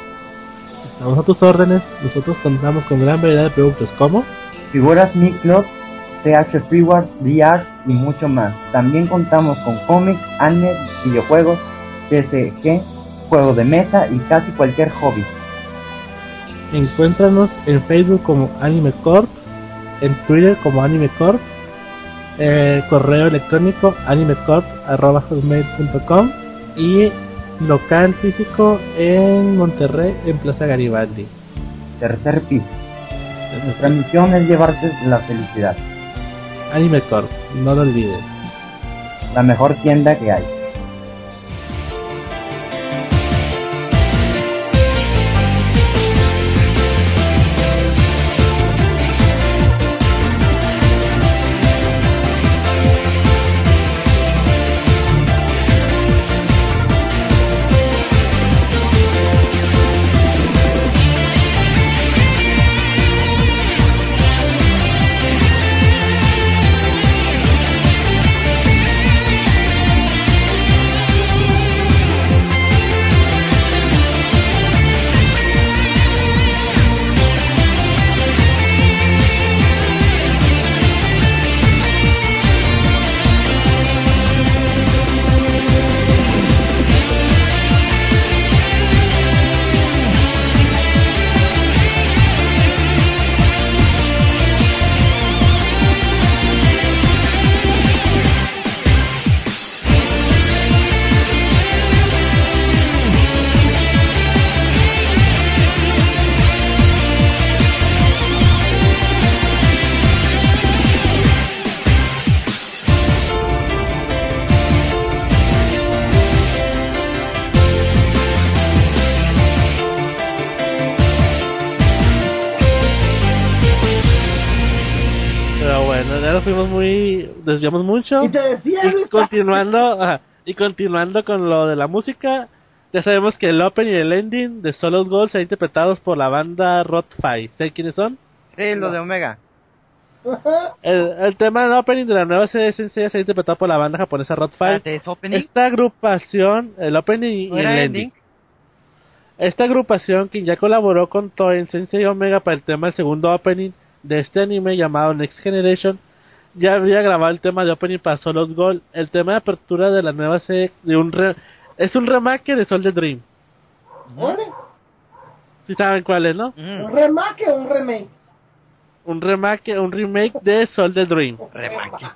Estamos a tus órdenes. Nosotros contamos con gran variedad de productos como Figuras Miclot, TH Figures, VR y mucho más. También contamos con cómics, anime, videojuegos, TCG, juegos de mesa y casi cualquier hobby. Encuéntranos en Facebook como Anime Corp, en Twitter como Anime Corp, eh, correo electrónico animecorp.com y local físico en Monterrey en Plaza Garibaldi. Tercer piso. Nuestra misión es llevarte la felicidad. Anime Corp, no lo olvides. La mejor tienda que hay. Desviamos mucho. Y te decía, Y Luis, continuando, (laughs) ajá, y continuando con lo de la música, ya sabemos que el open y el ending de Solo Gold serán interpretados por la banda Rotfy. ¿Saben quiénes son? Sí, lo de Omega. (laughs) El, el tema del opening de la nueva serie Sensei será interpretado por la banda japonesa ¿es opening? Esta agrupación, el opening ¿No y el ending? Esta agrupación, quien ya colaboró con Toei en Sensei Omega para el tema del segundo opening de este anime llamado Next Generation, ya había grabado el tema de opening para Solo Gold. El tema de apertura de la nueva serie de un re- es un remake de Soul the Dream. Órale, Si saben cuál es, ¿no? Mm. ¿Un remake o un remake? un remake, un remake de Soul the Dream. Remake.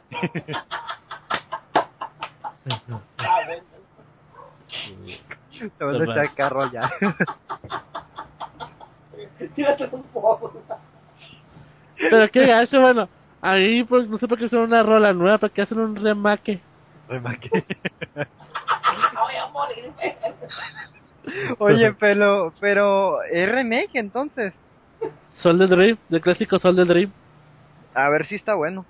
Te vas a echar el carro ya. (laughs) Tírate un poco. Pero qué gacho, bueno, ahí pues, no sé por qué son una rola nueva, para qué hacen un remake. Remake. Voy a morir. Oye, pero, pero, ¿es remake entonces? Soul the Dream, del clásico Soul the Dream. A ver si está bueno.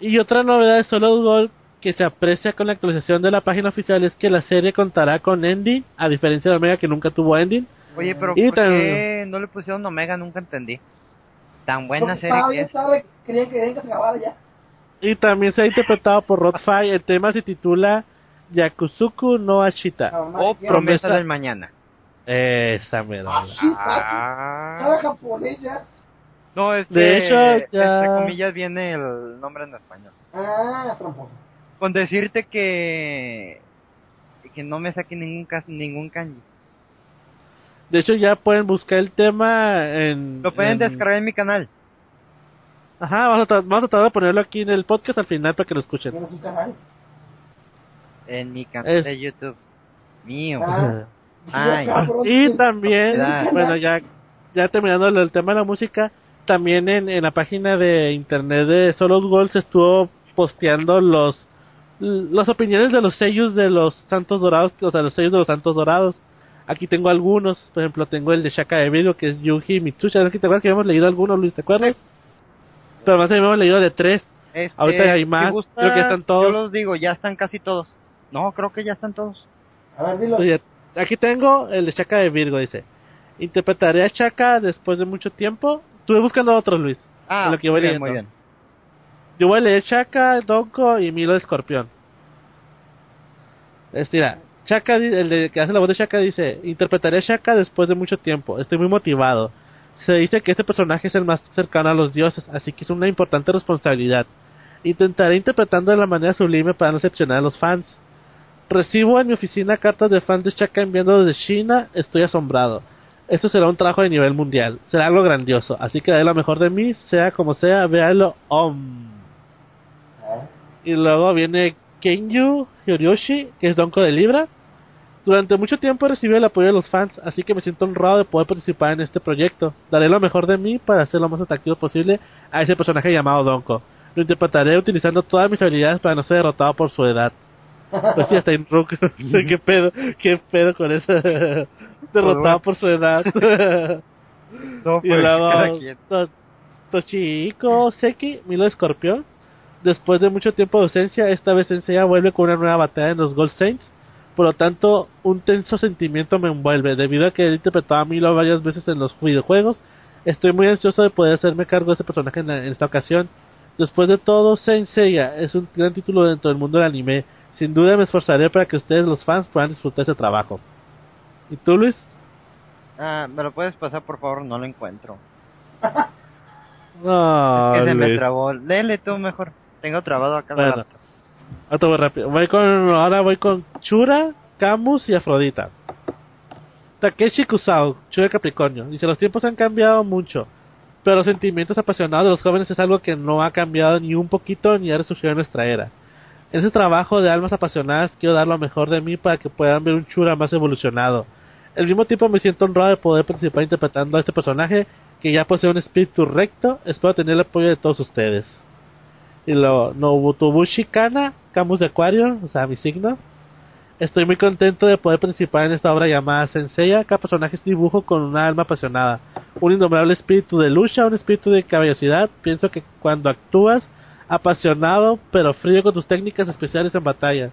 Y otra novedad de Solo Gold que se aprecia con la actualización de la página oficial es que la serie contará con ending, a diferencia de Omega que nunca tuvo ending. Oye, pero Y ¿por qué no le pusieron Omega? Nunca entendí. Tan buena Porque serie estaba que bien es. tarde, querían que ya. Y también se ha interpretado por Rod (laughs) Fai. El tema se titula Yakuzuku no Ashita. O que- Promesa del Mañana. Esa mera. Ah, Ah. Ya. No, es De hecho, ya- entre comillas, viene el nombre en español. Ah, tramposo. Con decirte que que no me saque ningún ningún kanji. De hecho, ya pueden buscar el tema en. Lo pueden en- descargar en mi canal. Ajá, vamos a, tra- vamos a tratar de ponerlo aquí en el podcast al final para que lo escuchen. Un canal. En mi canal Es- de YouTube. Mío. Ah. (laughs) Ay. Y también, bueno, ya, ya terminando el tema de la música, también en, en la página de internet de Solos Gold se estuvo posteando los las opiniones de los sellos de los Santos Dorados, o sea, los sellos de los Santos Dorados. Aquí tengo algunos, por ejemplo, tengo el de Shaka de Virgo, que es Yuji Mitsushi. ¿Te acuerdas que habíamos leído algunos, Luis? ¿Te acuerdas? Pero más habíamos leído de tres. Este, Ahorita hay más, si gusta, creo que están todos. Yo los digo, ya están casi todos. No, creo que ya están todos. A ver, dilo. Oye, aquí tengo el de Shaka de Virgo, dice. Interpretaré a Shaka después de mucho tiempo. Estuve buscando otros, Luis. Ah, Lo que voy muy bien, leyendo. muy bien. Yo voy a leer Shaka, Donko y Milo de Escorpión. Este, di- el de, que hace la voz de Shaka dice, interpretaré a Shaka después de mucho tiempo, estoy muy motivado. Se dice que este personaje es el más cercano a los dioses, así que es una importante responsabilidad. Intentaré interpretando de la manera sublime para no decepcionar a los fans. Recibo en mi oficina cartas de fans de Shaka enviando desde China, estoy asombrado. Esto será un trabajo de nivel mundial, será algo grandioso, así que daré lo mejor de mí, sea como sea, véalo. Om. Ah, Y luego viene Kenyu Hiroshi, que es Donko de Libra. Durante mucho tiempo he recibido el apoyo de los fans, así que me siento honrado de poder participar en este proyecto. Daré lo mejor de mí para hacer lo más atractivo posible a ese personaje llamado Donko. Lo interpretaré utilizando todas mis habilidades para no ser derrotado por su edad. Pues sí, hasta en Rook. (laughs) ¿Qué pedo? ¿Qué pedo con eso? (laughs) derrotado por su edad. No, (laughs) Y pues, luego quien. To- Toshihiko Seki, Milo Escorpión. Después de mucho tiempo de ausencia, esta vez Senseiya vuelve con una nueva batalla en los Gold Saints. Por lo tanto, un tenso sentimiento me envuelve. Debido a que he interpretado a Milo varias veces en los videojuegos, estoy muy ansioso de poder hacerme cargo de este personaje en, en esta ocasión. Después de todo, Senseiya es un gran título dentro del mundo del anime. Sin duda me esforzaré para que ustedes, los fans, puedan disfrutar ese trabajo. ¿Y tú, Luis? Ah, ¿me lo puedes pasar, por favor? No lo encuentro. (laughs) No, que se me Luis. trabó. Léele tú mejor. Tengo trabado acá. Bueno. Otro rápido. Voy con, ahora voy con Chura, Camus y Afrodita. Takeshi Kusao, Chura Capricornio. Dice, los tiempos han cambiado mucho, pero los sentimientos apasionados de los jóvenes es algo que no ha cambiado ni un poquito ni ha resurgido en nuestra era. En ese trabajo de almas apasionadas quiero dar lo mejor de mí para que puedan ver un Chura más evolucionado. Al mismo tiempo me siento honrado de poder participar interpretando a este personaje que ya posee un espíritu recto. Espero tener el apoyo de todos ustedes. Y luego Nobutobushi Kana, Camus de Acuario, o sea, mi signo. Estoy muy contento de poder participar en esta obra llamada Senseiya. Cada personaje es dibujo con una alma apasionada, un indomable espíritu de lucha, un espíritu de caballosidad. Pienso que cuando actúas apasionado pero frío con tus técnicas especiales en batalla,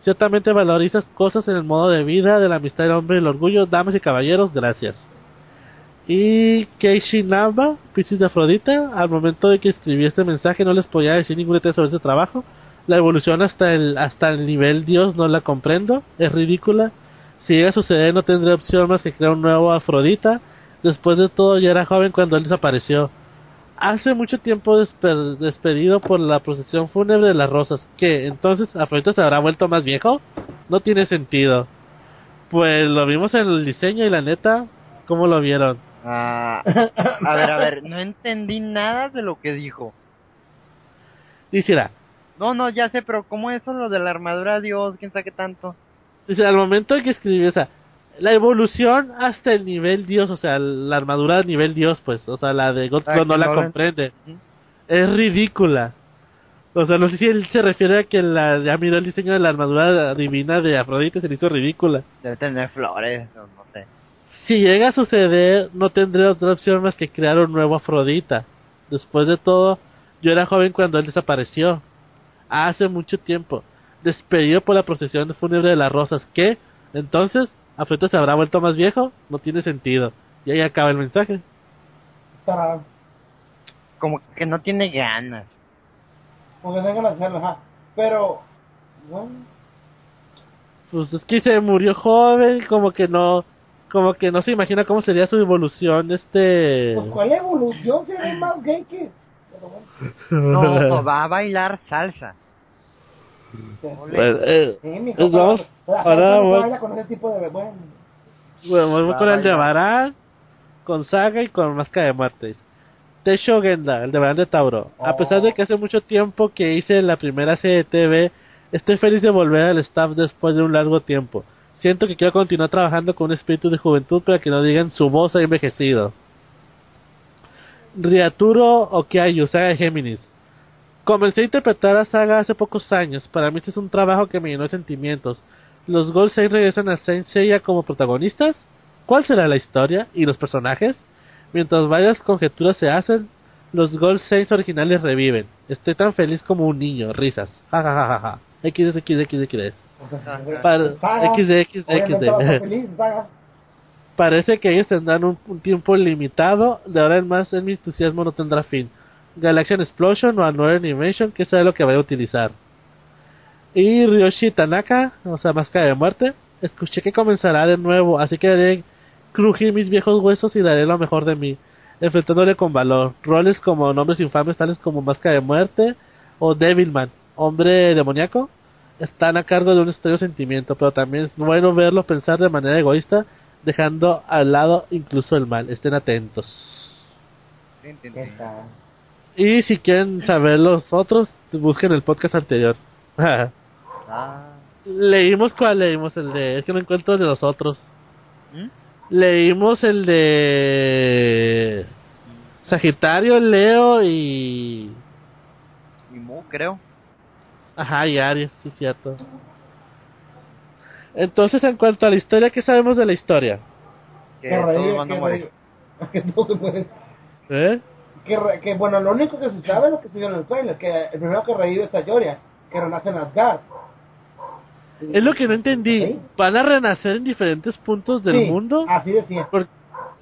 ciertamente valorizas cosas en el modo de vida, de la amistad del hombre y el orgullo. Damas y caballeros, gracias. Y Keishi Namba, Piscis de Afrodita, al momento de que escribí este mensaje no les podía decir ningún detalle sobre este trabajo. La evolución hasta el, hasta el nivel Dios no la comprendo, es ridícula. Si llega a suceder no tendré opción más que crear un nuevo Afrodita. Después de todo ya era joven cuando él desapareció. Hace mucho tiempo despe- despedido por la procesión fúnebre de las rosas. ¿Qué? Entonces Afrodita se habrá vuelto más viejo? No tiene sentido. Pues lo vimos en el diseño y la neta, ¿cómo lo vieron? Ah, (laughs) a ver, a ver, no entendí nada de lo que dijo. Mira, No, no, ya sé, pero ¿cómo eso lo de la armadura Dios? ¿Quién sabe qué tanto? dice, al momento en que escribió, o sea, la evolución hasta el nivel Dios, o sea, la armadura a nivel Dios, pues, o sea, la de God Ah, no la no comprende. Es ridícula. O sea, no sé si él se refiere a que la, ya miró el diseño de la armadura divina de Afrodite, se le hizo ridícula. Debe tener flores, no, no sé. Si llega a suceder, no tendré otra opción más que crear un nuevo Afrodita. Después de todo, yo era joven cuando él desapareció. Hace mucho tiempo. Despedido por la procesión fúnebre de las rosas. ¿Qué? Entonces, ¿Afrodita se habrá vuelto más viejo? No tiene sentido. Y ahí acaba el mensaje. Está raro. Como que no tiene ganas. Porque tengan que hacerlo, ajá. Pero, bueno, Pues es que se murió joven, como que no... Como que no se imagina cómo sería su evolución, este... pues ¿cuál evolución? Se ve más gay que... No, (laughs) no, va a bailar salsa. este, Pues, eh, Sí, mi pues vamos, ahora salsa no voy- baila con ese tipo de... Bueno, Bueno, vamos con el de. Barán, con Saga y con Máscara de Muerte. Tesho Genda, el de Barán de Tauro. A Oh. pesar de que hace mucho tiempo que hice la primera serie de TV, estoy feliz de volver al staff después de un largo tiempo. Siento que quiero continuar trabajando con un espíritu de juventud para que no digan su voz ha envejecido. Riaturo Okiayu, Saga de Géminis. Comencé a interpretar a Saga hace pocos años. Para mí este es un trabajo que me llenó de sentimientos. ¿Los Gold 6 regresan a Saint como protagonistas? ¿Cuál será la historia y los personajes? Mientras varias conjeturas se hacen, los Gold Saints originales reviven. Estoy tan feliz como un niño, risas. Ja ja ja ja. O sea. Para Saga, X X obviamente va a estar X. (laughs) feliz, Saga. Parece que ellos tendrán un, un tiempo limitado. De ahora en más, en mi entusiasmo no tendrá fin. Galaxian Explosion o Another Animation, que será lo que voy a utilizar. Y Ryoshi Tanaka, o sea, Máscara de Muerte. Escuché que comenzará de nuevo, así que haré crujir mis viejos huesos y daré lo mejor de mí, enfrentándole con valor. Roles como nombres infames tales como Máscara de Muerte o Devilman, hombre demoníaco, están a cargo de un extraño sentimiento, pero también es bueno verlos pensar de manera egoísta, dejando al lado incluso el mal. Estén atentos. Y si quieren saber los otros, busquen el podcast anterior. (laughs) Ah. leímos cuál leímos el de, es que no encuentro el de los otros. ¿Mm? Leímos el de Sagitario, Leo y Y Mu, creo. Ajá, y Aries, sí cierto. Entonces, en cuanto a la historia, ¿qué sabemos de la historia? Que revive, van a que morir. (laughs) Que. ¿Eh? Que, re- que bueno, lo único que se sabe es lo que se vio en el trailer, que el primero que revive es Ayoria, que renace en Asgard. Es lo que no entendí. ¿Sí? ¿Van a renacer en diferentes puntos del Sí, mundo? Así decía. Por-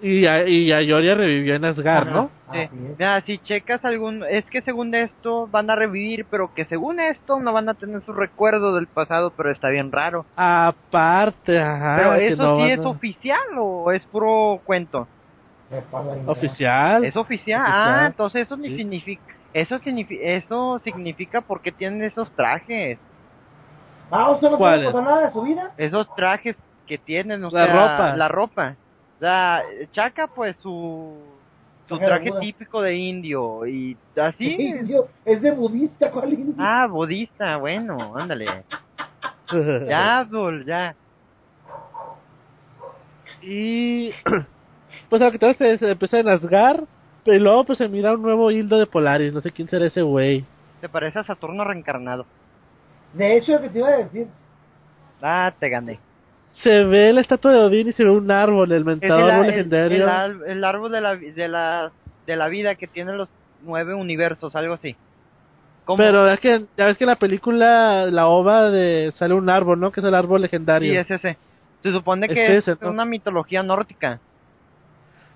y, a- y Ayoria revivió en Asgard, ¿no? Sí. Mira, si checas algún... Es que según esto van a revivir, pero que según esto no van a tener su recuerdo del pasado, pero está bien raro. Aparte, ajá. pero eso no sí es a- oficial o es puro cuento. Oficial. Es oficial. Oficial. Ah, entonces eso ni Sí. significa... Eso significa, eso significa por qué tienen esos trajes. Ah, ¿usted no ¿Cuál puede nada de su vida? Esos trajes que tienen, o La sea, ropa. La ropa. O sea, Chaka, pues su, su Traje típico de indio. Y así. Indio, es de budista, ¿cuál indio? Ah, budista, bueno, ándale. Ya, Abdul, ya. Y (clears throat) pues lo que tengo es se empieza en Asgard, pero luego pues se mira un nuevo hildo de Polaris, no sé quién será ese güey. Te parece a Saturno reencarnado. De hecho, lo que te iba a decir, Ah, te gané. Se ve la estatua de Odín y se ve un árbol, el mentado el, árbol legendario. el árbol de la, de, la, de la vida que tiene los nueve universos, algo así. ¿Cómo? Pero es que ya ves que en la película, la ova de sale un árbol, ¿no? Que es el árbol legendario. Sí, es ese. Se supone Es que ese, es ¿no? una mitología nórdica.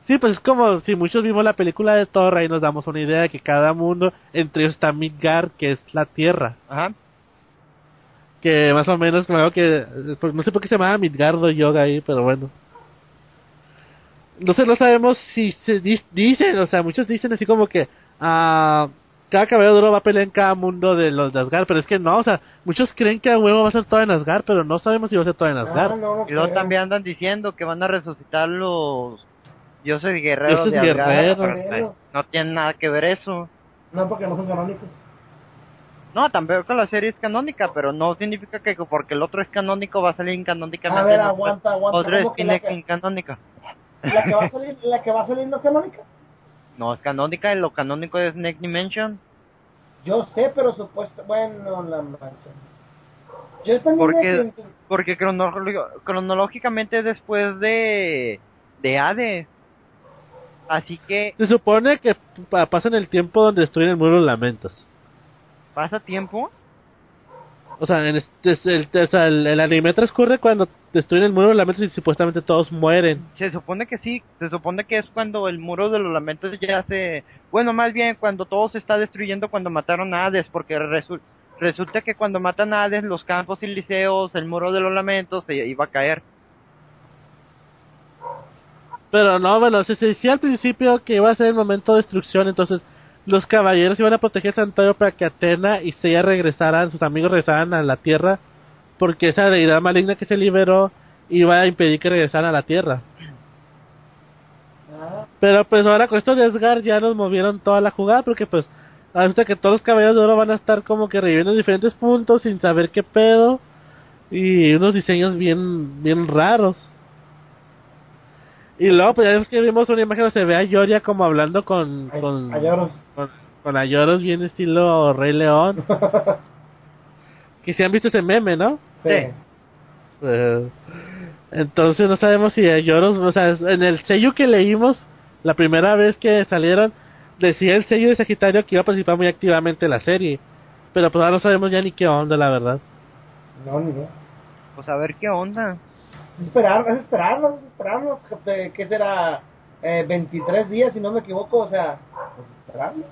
Sí, pues es como si muchos vimos la película de Thor y nos damos una idea de que cada mundo, entre ellos está Midgard, que es la Tierra. Ajá. Que más o menos, claro que, pues no sé por qué se llamaba Midgard o Yoga ahí, pero bueno. Entonces no sabemos si se di- dicen, o sea, muchos dicen así como que ah, cada cabello duro va a pelear en cada mundo de los de Asgard, pero es que no, o sea, muchos creen que a huevo va a ser todo en Asgard, pero no sabemos si va a ser todo en Asgard. Y no, no luego creo. también andan diciendo que van a resucitar los Yo soy guerrero Dioses de Asgard, guerreros. pero, pues, no tiene nada que ver eso. No, porque no son canónicos. No, tampoco la serie es canónica, pero no significa que porque el otro es canónico va a salir incanónicamente. A ver, no, aguanta, aguanta. Otra ¿Cómo que la es que, incanónica. la que va a (laughs) salir, la que va a salir no es canónica? No es canónica, y lo canónico es Next Dimension. Yo sé, pero supuesto, bueno, la mancha. Yo también Porque- que- Porque cronolo- cronológicamente es después de, de Hades. Así que Se supone que pa- pasan el tiempo donde destruyen el muro de los lamentos. Pasa tiempo. O sea, en este- es el, el, el anime transcurre cuando destruyen el muro de los lamentos y supuestamente todos mueren. Se supone que sí, se supone que es cuando el muro de los lamentos ya se... Bueno, más bien cuando todo se está destruyendo cuando mataron a Hades, porque resu- resulta que cuando matan a Hades, los campos elíseos, el muro de los lamentos se iba a caer. Pero no, bueno, se decía al principio que iba a ser el momento de destrucción, entonces los caballeros iban a proteger el santuario para que Atena y Seiya regresaran, sus amigos regresaran a la Tierra, porque esa deidad maligna que se liberó iba a impedir que regresaran a la Tierra. Pero pues ahora con esto de Asgard ya nos movieron toda la jugada, porque pues hasta que todos los caballeros de oro van a estar como que reviviendo en diferentes puntos sin saber qué pedo y unos diseños bien bien raros. Y luego pues ya que vimos una imagen donde se ve a Yoria como hablando con ay- con, a lloros. con, con Ayoros bien estilo Rey León. (laughs) que si han visto ese meme, ¿no? Sí. Eh, entonces no sabemos si Ayoros, o sea, en el sello que leímos la primera vez que salieron decía el sello de Sagitario que iba a participar muy activamente en la serie, pero pues ahora no sabemos ya ni qué onda, la verdad. No, ni idea. Pues a ver qué onda. Es esperar, es esperarlo, es esperarlo. ¿Qué, qué será? Eh, 23 días, si no me equivoco, o sea, pues esperarlo.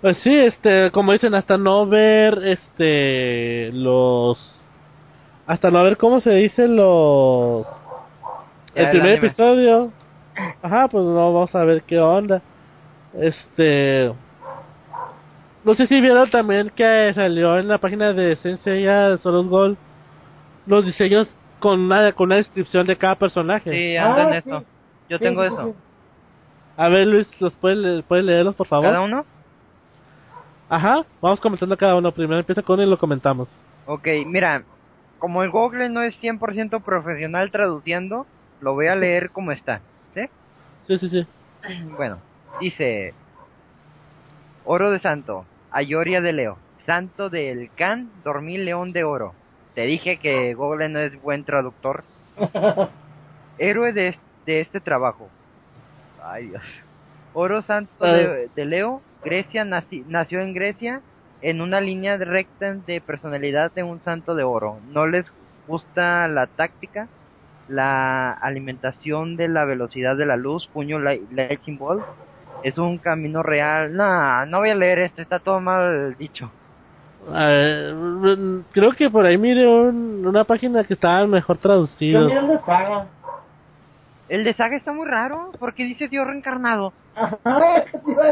Pues sí, este, como dicen, hasta no ver, este, los, hasta no ver cómo se dice los, el el primer anime. episodio, ajá, pues no vamos a ver qué onda, este, no sé si vieron también que salió en la página de Sensei ya Solos Gold los diseños con una, con una descripción de cada personaje. Sí, anda en Ah, eso. sí. Yo Sí, tengo sí, eso. A ver Luis, ¿los puedes leerlos por favor? ¿Cada uno? Ajá, vamos comentando cada uno, primero empieza con uno y lo comentamos. Ok, mira, como el Google no es 100% profesional traduciendo, lo voy a leer como está. ¿Sí? Sí, sí, sí. (clears throat) Bueno, dice Oro de Santo, Ayoria de Leo, Santo del Can, Dormir León de Oro. Te dije que Google no es buen traductor. (laughs) Héroe de, es- de este trabajo. Ay Dios. Oro Santo de, de Leo, Grecia naci- nació en Grecia en una línea recta de personalidad de un santo de oro. No les gusta la táctica, la alimentación de la velocidad de la luz, puño light- lightning bolt. Es un camino real. No, no voy a leer esto, está todo mal dicho. A ver, mm, creo que por ahí mire un- una página que estaba mejor Yo traducido. mira el de saga. El de Saga está muy raro, porque dice Dios reencarnado. (laughs)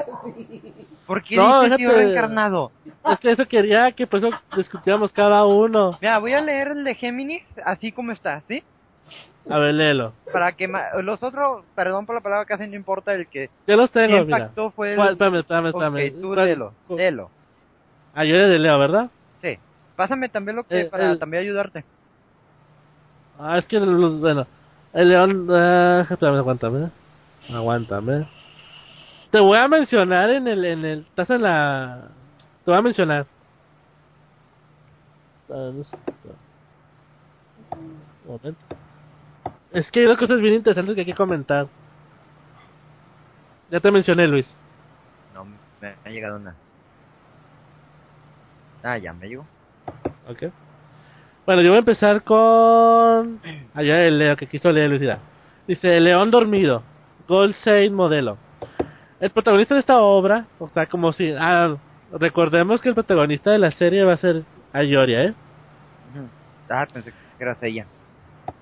¿Por qué No, dice Dios reencarnado? Es que eso quería que por eso discutiéramos cada uno. Mira, voy a leer el de Géminis así como está, ¿sí? A ver, léelo. Para que ma- los otros, perdón por la palabra, casi no importa el que Yo los tengo, mira. fue el... ¿Cuál? Espérame, espérame, espérame. tú léelo, léelo. Ah, yo era de Leo, ¿verdad? Sí. Pásame también lo que Eh, para el- también ayudarte. Ah, es que, bueno, el león... ah, espérame, aguántame. Aguántame. Te voy a mencionar en el... En el estás en la... Te voy a mencionar. Ah. Un momento. Es que hay dos cosas bien interesantes que hay que comentar. Ya te mencioné, Luis. No, me ha llegado una. Ah, ya me llegó. Ok. Bueno, yo voy a empezar con. Allá el Leo que quiso leer Luis. mira. Dice: León Dormido. Gold Modelo. El protagonista de esta obra, o sea, como si. Ah, recordemos que el protagonista de la serie va a ser Ayoria, ¿eh? Ah, pensé que era ella.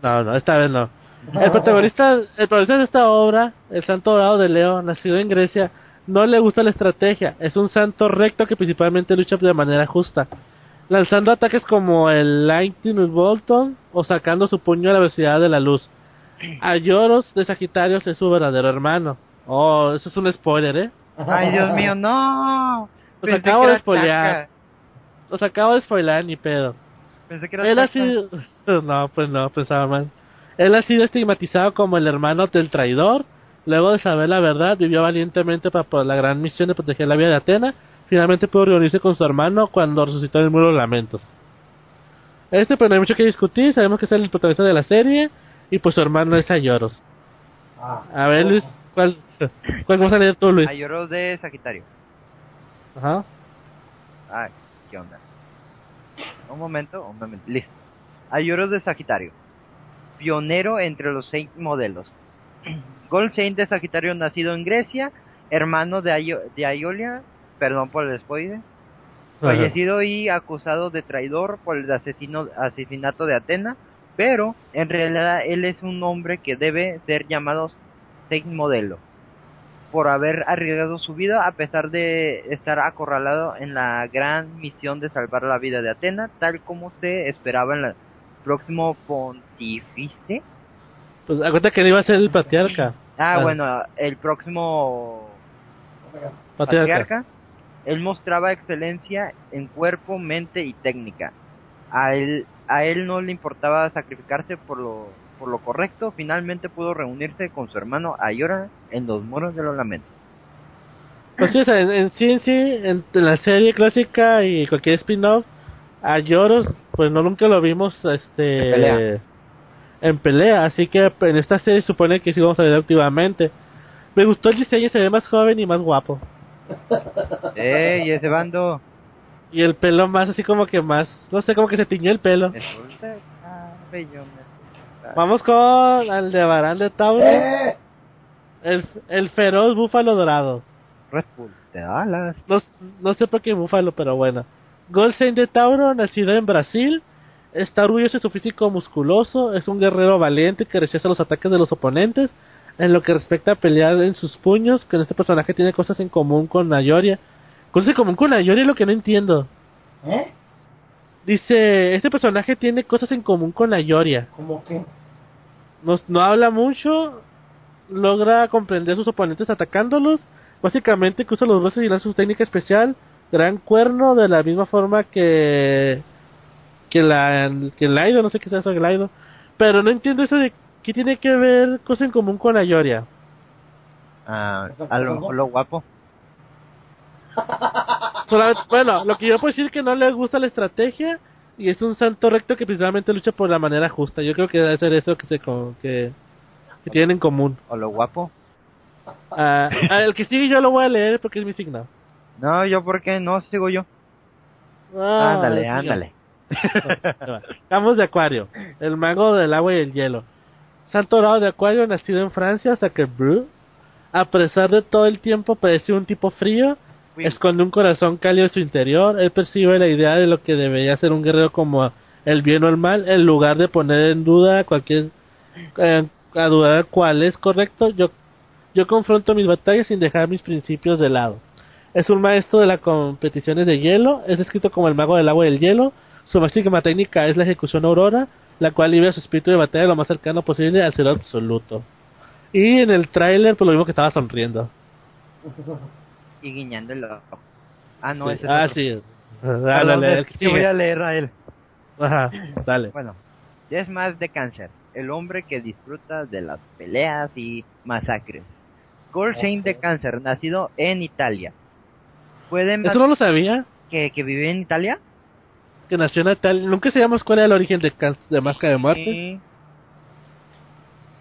No, no, esta vez no. El protagonista, el protagonista de esta obra, el Santo Dorado de Leo, nacido en Grecia, no le gusta la estrategia. Es un santo recto que principalmente lucha de manera justa, lanzando ataques como el Lightning Bolton o sacando su puño a la velocidad de la luz. a Yoros de Sagitario es su verdadero hermano. Oh, eso es un spoiler, ¿eh? Ay, Dios mío, no. Los acabo de spoilear. Los acabo de spoiler, ni pedo. Pensé que era Él ha sido... (laughs) No, pues no, pensaba mal. Él ha sido estigmatizado como el hermano del traidor. Luego de saber la verdad, vivió valientemente para por la gran misión de proteger la vida de Atena. Finalmente pudo reunirse con su hermano cuando resucitó en el muro de lamentos. Este, pues no hay mucho que discutir. Sabemos que es el protagonista de la serie. Y pues su hermano es Ayoros. Ah. A ver, Luis, ¿cuál, cuál vas a leer tú, Luis? Ayoros de Sagitario. Ajá. Ay, ¿qué onda? Un momento, un momento. Listo. Ayoros de Sagitario. Pionero entre los seis modelos. (clears throat) Goldstein de Sagitario, nacido en Grecia, hermano de, Aio- de Aiolia, perdón por el spoiler, fallecido y acusado de traidor por el asesino, asesinato de Atena, pero en realidad él es un hombre que debe ser llamado Saint Modelo por haber arriesgado su vida a pesar de estar acorralado en la gran misión de salvar la vida de Atena, tal como se esperaba en el próximo pontífice. Pues acuérdate que iba a ser el patriarca. Ah, Ah. bueno, el próximo Patriarca. patriarca, él mostraba excelencia en cuerpo, mente y técnica. A él, a él no le importaba sacrificarse por lo, por lo correcto. Finalmente pudo reunirse con su hermano Ayora en los muros de los lamentos. Pues sí, o sea, en, en sí, en sí, en, en la serie clásica y cualquier spin-off, a Yoros, pues no nunca lo vimos este En pelea. así que en esta serie supone que sí vamos a ver activamente. Me gustó el diseño, se ve más joven y más guapo. (laughs) ¡Ey, ese bando! Y el pelo más así como que más, no sé, como que se tiñó el pelo. Vamos con Aldebarán de Tauro, ¡Eh! el, el feroz búfalo dorado. Red Bull, te da alas. No, no sé por qué búfalo, pero bueno. Goldstein de Tauro, nacido en Brasil, está orgulloso de su físico musculoso, es un guerrero valiente que rechaza los ataques de los oponentes. En lo que respecta a pelear en sus puños, con este personaje tiene cosas en común con Nayoria. Cosas en común con Nayoria es lo que no entiendo. ¿Eh? Dice, este personaje tiene cosas en común con Nayoria. ¿Cómo que? No, no habla mucho, logra comprender a sus oponentes atacándolos. Básicamente que usa los brazos y lanza su técnica especial, gran cuerno, de la misma forma que que la que el Laido, no sé qué es eso el Laido. Pero no entiendo eso de qué tiene que ver cosa en común con Ayoria. Ah, ¿Eso a lo mejor lo guapo. (laughs) Solamente, bueno, lo que yo puedo decir es que no le gusta la estrategia y es un santo recto que precisamente lucha por la manera justa. Yo creo que debe ser eso que se co- que, que tienen en común. O lo guapo. Ah, ah, el que sigue yo lo voy a leer porque es mi signo. No, yo porque no sigo yo. Ah, ándale, ándale. (laughs) Vamos de Acuario, el mago del agua y el hielo. Santo dorado de Acuario, nacido en Francia, Sacre-Bleu. A pesar de todo el tiempo, parece un tipo frío. Esconde un corazón cálido en su interior. Él percibe la idea de lo que debería ser un guerrero como el bien o el mal, en lugar de poner en duda cualquier. eh, a dudar cuál es correcto. Yo, yo confronto mis batallas sin dejar mis principios de lado. Es un maestro de las competiciones de hielo. Es descrito como el mago del agua y el hielo. Su máxima técnica es la ejecución aurora, la cual libera su espíritu de batalla lo más cercano posible al cero absoluto. Y en el tráiler, pues lo mismo que estaba sonriendo. (laughs) Y guiñando el ojo. Ah, no, Sí. ese es ah, otro. sí. Ah, dale, que voy a leer a él. Ajá, dale. Bueno, ya es más de cáncer. El hombre que disfruta de las peleas y masacres. Goldstein de cáncer, nacido en Italia. ¿Puede más Eso no lo sabía, que, que vive en Italia? Que nació en Italia. Nunca llama cuál era el origen de, de Máscara de Muerte. Sí.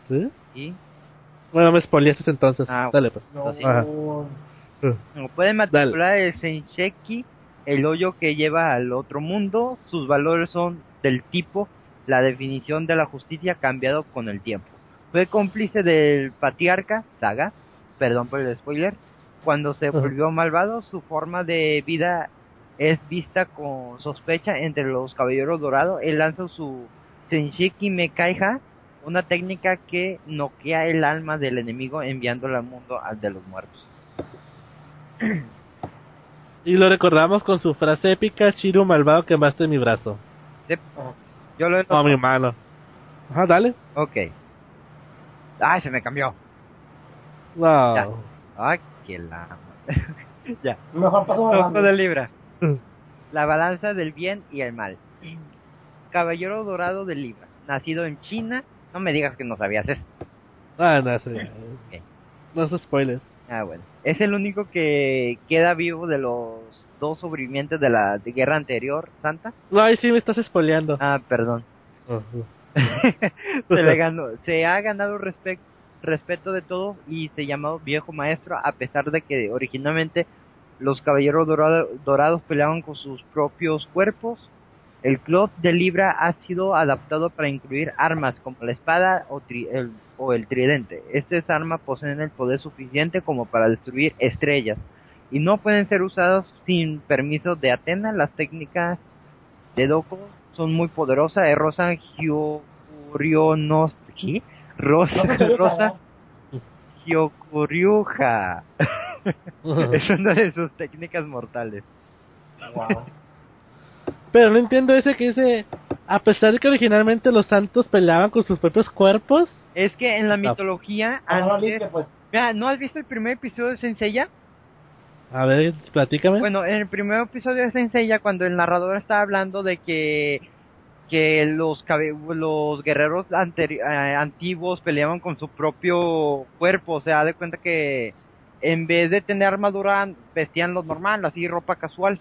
¿Sí? ¿Sí? Bueno, me spoileaste entonces. Ah, Dale, pues. No. No puede matricular el Sensheki, el hoyo que lleva al otro mundo. Sus valores son del tipo la definición de la justicia cambiado con el tiempo. Fue cómplice del patriarca, Saga, perdón por el spoiler, cuando se volvió malvado, su forma de vida es vista con sospecha entre los caballeros dorados. Él lanza su Sensheki Mekaiha, una técnica que noquea el alma del enemigo enviándolo al mundo al de los muertos. Y lo recordamos con su frase épica, Shiru malvado quemaste mi brazo. Yo lo O mi mano. Ajá, dale. Ok. Ay, se me cambió. No. Ya. Ay, que la... (laughs) ya. Mejor hablando. de Libra. La balanza del bien y el mal. Caballero dorado de Libra. Nacido en China. No me digas que no sabías eso. Ah, no, eso ya. (laughs) No es spoilers. Ah, bueno. Es el único que queda vivo de los dos sobrevivientes de la de guerra anterior, Santa. No, ahí sí me estás spoileando. Ah, perdón. (laughs) Se, le ganó, se ha ganado respeto de todos y se llamó viejo maestro a pesar de que originalmente los caballeros dorado- dorados peleaban con sus propios cuerpos. El club de Libra ha sido adaptado para incluir armas como la espada o, tri- el, o el tridente. Estas armas poseen el poder suficiente como para destruir estrellas y no pueden ser usadas sin permiso de Atena. Las técnicas de Doko son muy poderosas. Es Rosa Hyoriunos... ¿Qué? Rosa, Rosa Hyokuryuha. (laughs) es una de sus técnicas mortales. Wow. Pero no entiendo ese que dice, a pesar de que originalmente los santos peleaban con sus propios cuerpos. Es que en la Ah. mitología Ah, no, antes... limpia, pues. Mira, ¿no has visto el primer episodio de Senseiya? A ver, platícame. Bueno, en el primer episodio de Senseiya, cuando el narrador está hablando de que que los cabe- los guerreros anteri- eh, antiguos peleaban con su propio cuerpo, o sea, de cuenta que en vez de tener armadura vestían lo normal, así ropa casual.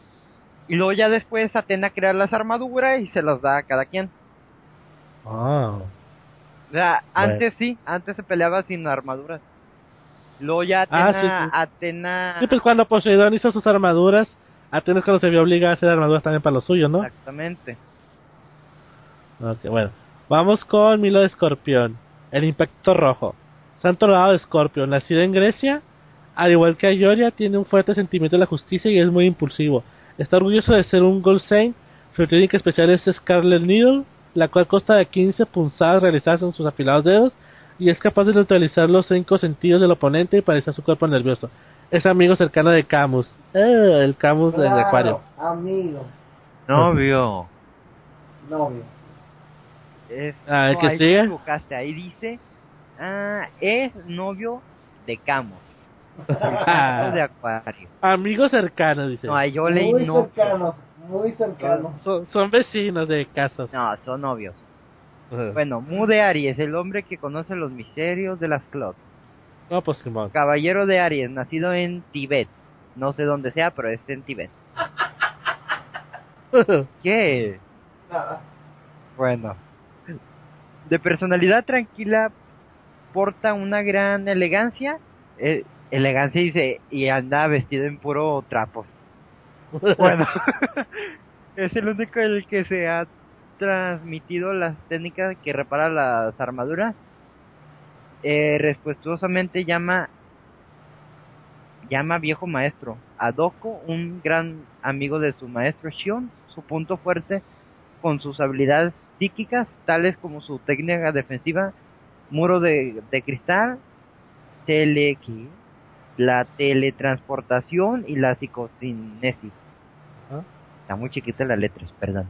Y luego ya después Atena crea las armaduras y se las da a cada quien. Ah. O sea, Bueno. antes sí, antes se peleaba sin armaduras. Luego ya Ah, Atena, sí, sí. Atena Sí, pues cuando Poseidón hizo sus armaduras, Atenas cuando se vio obligada a hacer armaduras también para lo suyo, ¿no? Exactamente. Ok, bueno. Vamos con Milo de Escorpión. El impacto rojo. Santo Dorado de Escorpión, nacido en Grecia, al igual que Ayoria, tiene un fuerte sentimiento de la justicia y es muy impulsivo. Está orgulloso de ser un Gold Saint. Su técnica especial es Scarlet Needle, la cual consta de 15 punzadas realizadas en sus afilados dedos y es capaz de neutralizar los cinco sentidos del oponente y paralizar su cuerpo nervioso. Es amigo cercano de Camus. Eh, el Camus del Acuario. Amigo, Novio. (laughs) novio. Es, A ver, no, ¿qué ahí te sigue? equivocaste, ahí dice, ah, es novio de Camus, Ah, de Acuario. amigo cercano, dice. No, yo leí Muy novio. cercanos, muy cercanos. Son, son vecinos de casas. No, son novios. Bueno, Mu de Aries, el hombre que conoce los misterios de las clubs. No, pues Simón. Caballero de Aries, nacido en Tibet. No sé dónde sea, pero es en Tibet. (laughs) ¿Qué? Nada. Bueno. De personalidad tranquila, porta una gran elegancia. Eh, elegancia dice, y anda vestido en puro trapos. Bueno, (laughs) (laughs) es el único el que se ha transmitido las técnicas que repara las armaduras. Eh, respetuosamente llama llama viejo maestro a Doko, un gran amigo de su maestro Shion, su punto fuerte con sus habilidades psíquicas, tales como su técnica defensiva, muro de, de cristal, tele, ¿qué? La teletransportación y la psicocinesis. ¿Ah? Está muy chiquita las letras, perdón.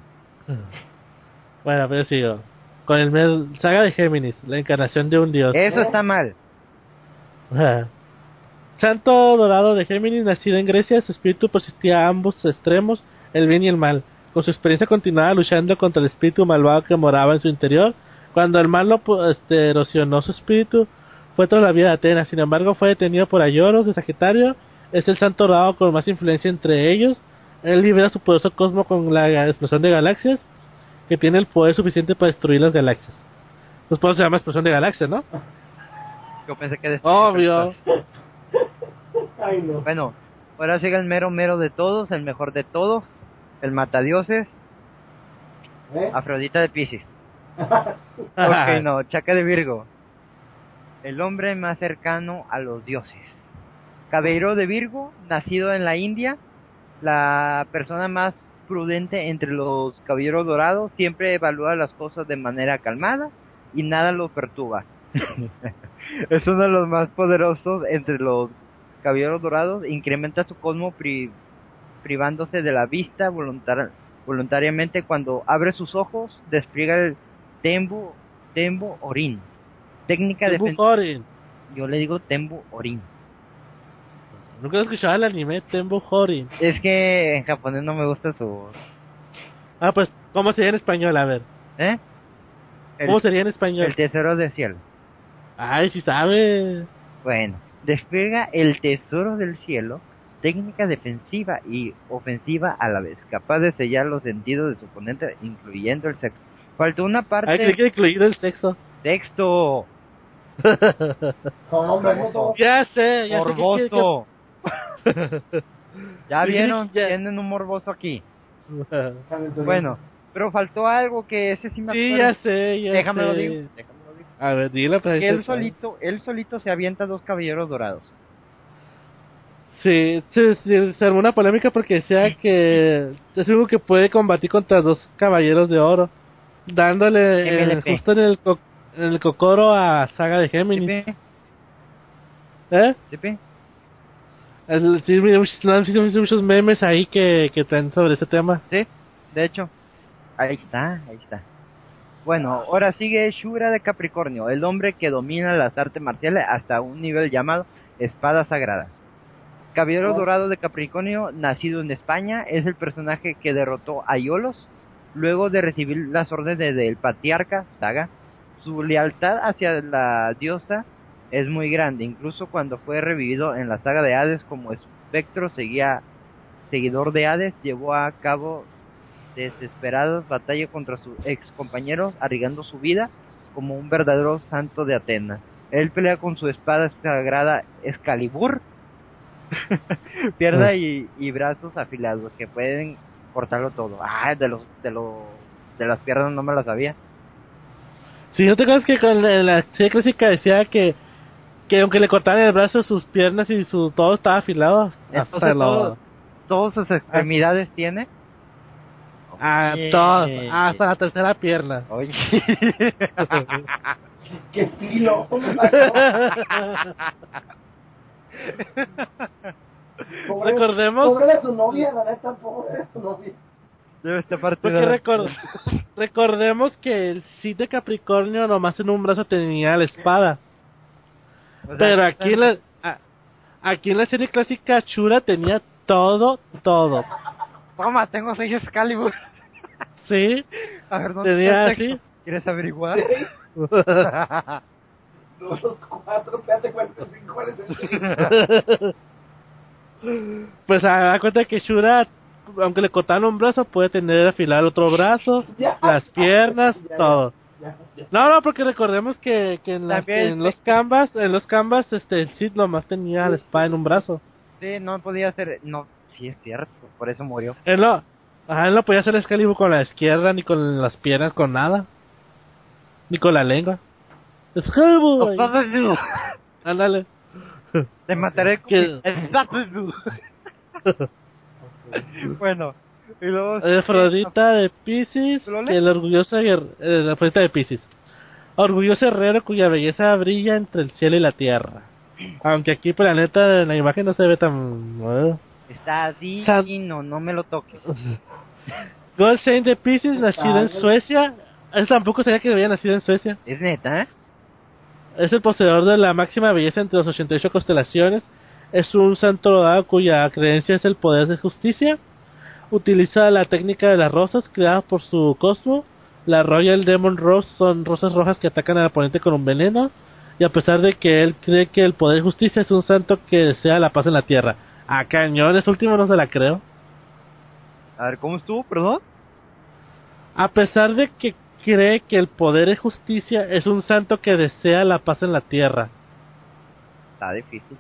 bueno, pero sigo. Con el saga de Géminis, la encarnación de un dios. Eso está mal. Ajá. Santo dorado de Géminis, nacido en Grecia, su espíritu persistía a ambos extremos, el bien y el mal. Con su experiencia continuada luchando contra el espíritu malvado que moraba en su interior, cuando el mal lo este, erosionó su espíritu, fue tras la vida de Atenas. Sin embargo, fue detenido por Ayoros de Sagitario. Es el santo dorado con más influencia entre ellos. Él libera su poderoso cosmo con la explosión de galaxias, que tiene el poder suficiente para destruir las galaxias. Pues por eso se llama explosión de galaxias, ¿no? Yo pensé que... Obvio. Ay, no. Bueno, ahora sigue el mero mero de todos, el mejor de todos, el matadioses, ¿Eh? Afrodita de Pisces. (laughs) Ok, no, Chaca de Virgo. El hombre más cercano a los dioses. Caballero de Virgo, nacido en la India, la persona más prudente entre los caballeros dorados, siempre evalúa las cosas de manera calmada y nada lo perturba. (laughs) es uno de los más poderosos entre los caballeros dorados, incrementa su cosmo pri- privándose de la vista voluntar- voluntariamente cuando abre sus ojos, despliega el Tembo, Tembo Orin. Técnica defensiva. Horin. Yo le digo Tembu Orin. Nunca he escuchado el anime Tembu Horin. Es que en japonés no me gusta su... Ah, pues, ¿cómo sería en español? A ver. ¿Eh? El, ¿Cómo sería en español? el tesoro del cielo. Ay, si sabe. Bueno, despliega el tesoro del cielo, técnica defensiva y ofensiva a la vez, capaz de sellar los sentidos de su oponente, incluyendo el sexo. Faltó una parte Ay, creí que incluido el sexo. texto, (laughs) Son. Ya sé, ya sé. que- morboso. (laughs) (laughs) ya Sí, vieron, ya. tienen un morboso aquí. Bueno, pero faltó algo que ese sí me Sí, acuerdo. ya sé, ya Déjame sé. lo digo. déjame lo digo. A ver, dile, pues. Que él solito, él solito se avienta dos caballeros dorados. Sí, sí, sí, se armó una polémica porque decía que es único que puede combatir contra dos caballeros de oro, dándole eh, justo en el, co- el cocoro a Saga de Géminis. ¿Sí, ¿Eh? sí? El- sí, han sido muchos memes ahí que, que están sobre ese tema. Sí, de hecho. Ahí está, ahí está. Bueno, ahora sigue Shura de Capricornio, el hombre que domina las artes marciales hasta un nivel llamado Espada Sagrada. Caballero Oh. Dorado de Capricornio, nacido en España, es el personaje que derrotó a Iolos luego de recibir las órdenes del patriarca Saga. Su lealtad hacia la diosa es muy grande, incluso cuando fue revivido en la saga de Hades como espectro seguía seguidor de Hades, llevó a cabo desesperadas batallas contra sus ex compañeros, arriesgando su vida como un verdadero santo de Atenas. Él pelea con su espada sagrada Excalibur, (laughs) pierna y, y brazos afilados que pueden cortarlo todo. Ah, de los de los de las piernas no me las sabía. Si no te acuerdas que con la, la serie clásica decía que, que aunque le cortaran el brazo, sus piernas y su todo estaba afilado. Hasta Entonces, lo, todo- todas sus extremidades tiene. a Oye. todos, hasta la tercera pierna. Oye. (laughs) ¡Qué filo! (laughs) Recordemos- Pobre de su novia, la neta, pobre de su novia. Debe estar parte Porque de la- recor- (laughs) recordemos que el Cid de Capricornio nomás en un brazo tenía la espada. O sea, Pero aquí en la, (laughs) a- aquí en la serie clásica Chura tenía todo, todo. Toma, tengo seis Excalibur. (laughs) ¿Sí? A ver, ¿dónde Tenía así. ¿Quieres averiguar? Los cuatro, espérate, ¿cuál es el- cuál es el- pues a da cuenta que Shura, aunque le cortaran un brazo, puede tener afilado el otro brazo, Ya. las piernas, Ya, todo. Ya, ya. No, no, porque recordemos que, que en, las- También en sí. los canvas, en los canvas, este, el Cid nomás tenía la espada en un brazo. Sí, no podía ser. No, sí es cierto, por eso murió. Él no, ajá, él no podía hacer Excalibur con la izquierda, ni con las piernas, con nada. Ni con la lengua. Excalibur, ándale. Te mataré con. (laughs) (laughs) (laughs) bueno, y luego. Afrodita de Pisces, que el orgulloso guer- eh, la Afrodita de Pisces. Orgulloso herrero cuya belleza brilla entre el cielo y la tierra. Aunque aquí, por la neta, en la imagen no se ve tan... eh. Está San- divino, no me lo toques. (laughs) Gold Saint de Pisces, nacido en. Suecia. Él tampoco sabía que había nacido en Suecia. Es neta, ¿eh? Es el poseedor de la máxima belleza entre las 88 constelaciones. Es un santo rodado cuya creencia es el poder de justicia. Utiliza la técnica de las rosas creada por su cosmo. La Royal Demon Rose son rosas rojas que atacan al oponente con un veneno. Y a pesar de que él cree que el poder de justicia es un santo que desea la paz en la tierra. A cañón, ese último no se la creo. A ver, ¿cómo estuvo, perdón? A pesar de que cree que el poder de justicia es un santo que desea la paz en la tierra. Está difícil.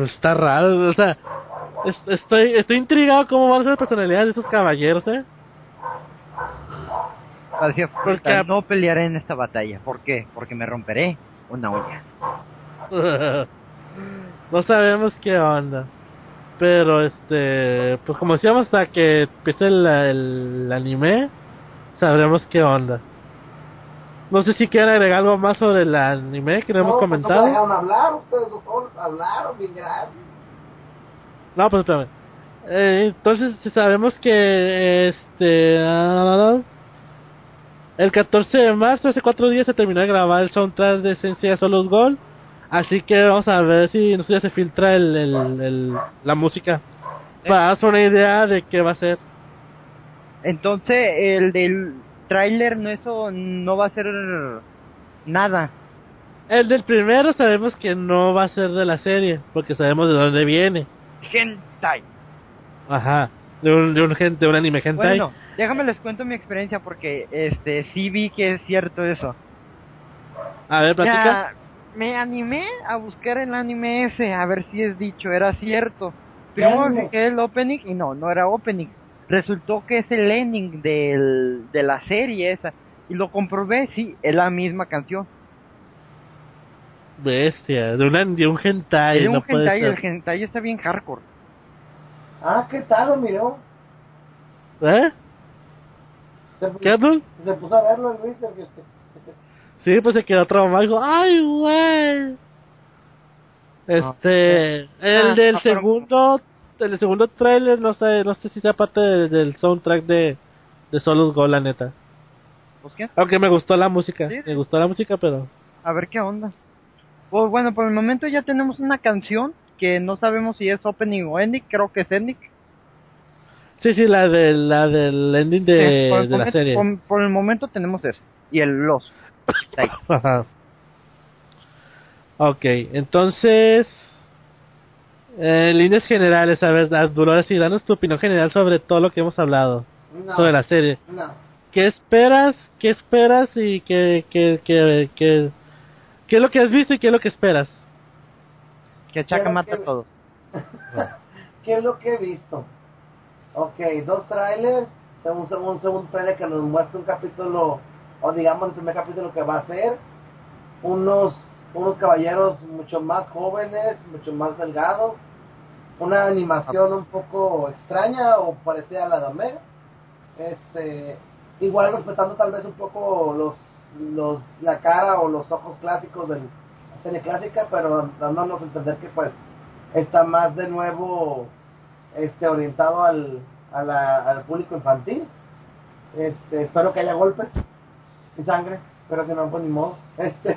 Pues Está raro, o sea, es- estoy, estoy intrigado cómo van a ser las personalidades de estos caballeros, ¿eh? Es, Porque- no pelearé en esta batalla. ¿Por qué? Porque me romperé una uña. (laughs) no sabemos qué onda. Pero, este, pues como decíamos, hasta que empiece el, el anime, sabremos qué onda. No sé si quieren agregar algo más sobre el anime que no, hemos pues, comentado. No dejaron hablar, ustedes dos solos hablaron bien. No, pues espérame. Eh, entonces si sabemos que este ah, El 14 de marzo, hace cuatro días, se terminó de grabar el soundtrack de Sensei Solo Gold. Así que vamos a ver si no sé, ya se filtra el, el, el- la música. Para darnos una idea de qué va a ser. Entonces, el del tráiler no eso no va a ser nada. El del primero sabemos que no va a ser de la serie, porque sabemos de dónde viene. Hentai. Ajá. De un, de un, gen- de un anime hentai. Bueno, déjame les cuento mi experiencia porque este sí vi que es cierto eso. A ver, platica. Ya, me animé a buscar el anime ese, a ver si es dicho, era cierto. ¿Qué Primero fijé el opening y no, no era opening. Resultó que es el ending del, de la serie esa. Y lo comprobé, sí, es la misma canción. Bestia, de, una, de un hentai. es no un hentai, ser. el hentai está bien hardcore. Ah, ¿qué tal? Lo miró. ¿Eh? Se, ¿Qué, Abdul? se puso a verlo el Luis. que- Sí, pues se quedó traumado. Dijo, ¡ay, güey! Este, el Ah, del ah, pero- segundo, el segundo trailer, no sé, no sé si sea parte de- del soundtrack de, de Solos Go, la neta. ¿Pues qué? Aunque me gustó la música, Sí, me gustó la música, pero... A ver qué onda. Pues bueno, por el momento ya tenemos una canción que no sabemos si es opening o ending, creo que es ending. Sí, sí, la, de, la del ending de, Sí, por, el de la serie. por- por el momento tenemos eso. Y el los. (coughs) Ok, entonces... En líneas generales, a ver, Dolores, sí, danos tu opinión general sobre todo lo que hemos hablado, No, sobre la serie. no. ¿Qué esperas? ¿Qué esperas y qué, qué, qué, qué, qué es lo que has visto y qué es lo que esperas? Que Quiero mata que- todo. (laughs) ¿Qué es lo que he visto? Ok, dos trailers. Según, según, segundo trailer que nos muestra un capítulo, o digamos el primer capítulo que va a ser. Unos, unos caballeros mucho más jóvenes, mucho más delgados. Una animación un poco extraña o parecida a la de Omega. Este, igual respetando tal vez un poco los, los, la cara o los ojos clásicos de la serie clásica, pero dándonos a entender que pues está más de nuevo este orientado al, a la- al público infantil. Este, espero que haya golpes y sangre, pero si no, pues ni modo. (laughs) Este,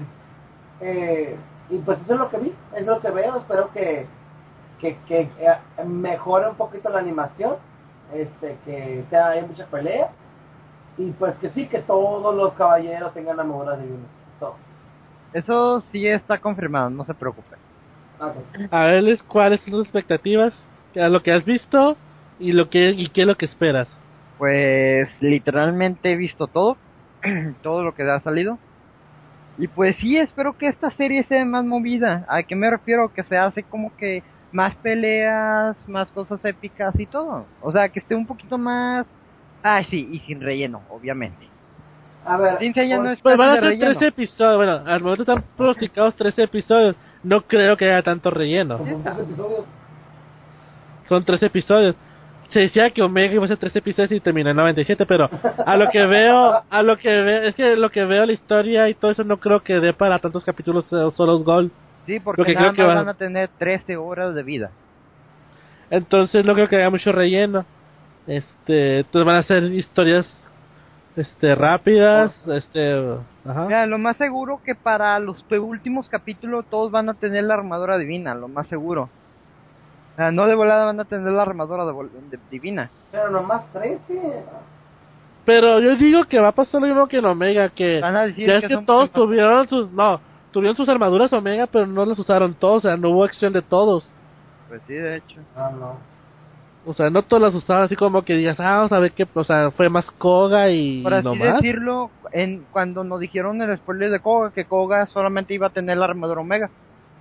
eh, y pues eso es lo que vi, es lo que veo. Espero que, que, que eh, mejore un poquito la animación, este, que sea, haya mucha pelea. Y pues que sí, que todos los caballeros tengan armaduras divinas. Todo. Eso sí está confirmado, no se preocupe. Ok. A verles cuáles son tus expectativas, a lo que has visto y lo que y qué es lo que esperas. Pues literalmente he visto todo, (clears throat) todo lo que ha salido. Y pues sí, espero que esta serie sea más movida. ¿A qué me refiero? Que se hace como que más peleas, más cosas épicas y todo. O sea, que esté un poquito más... Ah, sí, y sin relleno, obviamente. A ver, Sin ya no por- es Pues van a ser relleno. 13 episodios, bueno, al momento están pronosticados 13 episodios, no creo que haya tanto relleno, como tres episodios. son 13 episodios. Se decía que Omega iba a ser 13 episodios y terminó en 97, pero a lo que veo, a lo que veo, es que lo que veo la historia y todo eso no creo que dé para tantos capítulos de Solos Gold. Sí, porque Lo que nada creo que más va- van a tener 13 horas de vida. Entonces no creo que haya mucho relleno. Este, entonces van a ser historias este rápidas, este, ajá. Mira, lo más seguro que para los últimos capítulos todos van a tener la armadura divina, lo más seguro. O sea, no de volada van a tener la armadura de vol- de- divina. Pero nomás 13. Pero yo digo que va a pasar lo mismo que en Omega, que Van a decir ya es que todos tuvieron sus, no, tuvieron sus armaduras Omega, pero no las usaron todos, o sea, no hubo acción de todos. Pues sí, de hecho. No, no. O sea, no todos las usaron así como que digas, ah, vamos a ver qué, o sea, fue más Koga y Por así no más. decirlo, en, cuando nos dijeron el spoiler de Koga, que Koga solamente iba a tener la armadura Omega.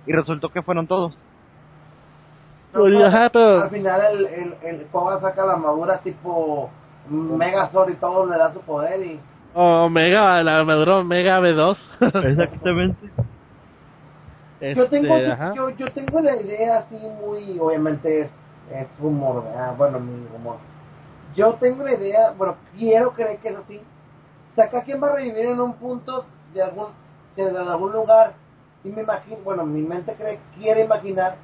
Y resultó que fueron todos. No, pues, ajá, pero- Al final el, el, el Koga saca la armadura tipo Megazord y todo le da su poder y... O Omega, la armadura Omega B2. (laughs) Exactamente. Yo tengo, Este, yo, yo tengo la idea así muy, obviamente es, es rumor, ¿verdad? bueno, mi rumor. Yo tengo la idea, bueno, quiero creer que es así. O sea, cada quien va a revivir en un punto de algún, de, de algún lugar y me imagino, bueno, mi mente cree, quiere imaginar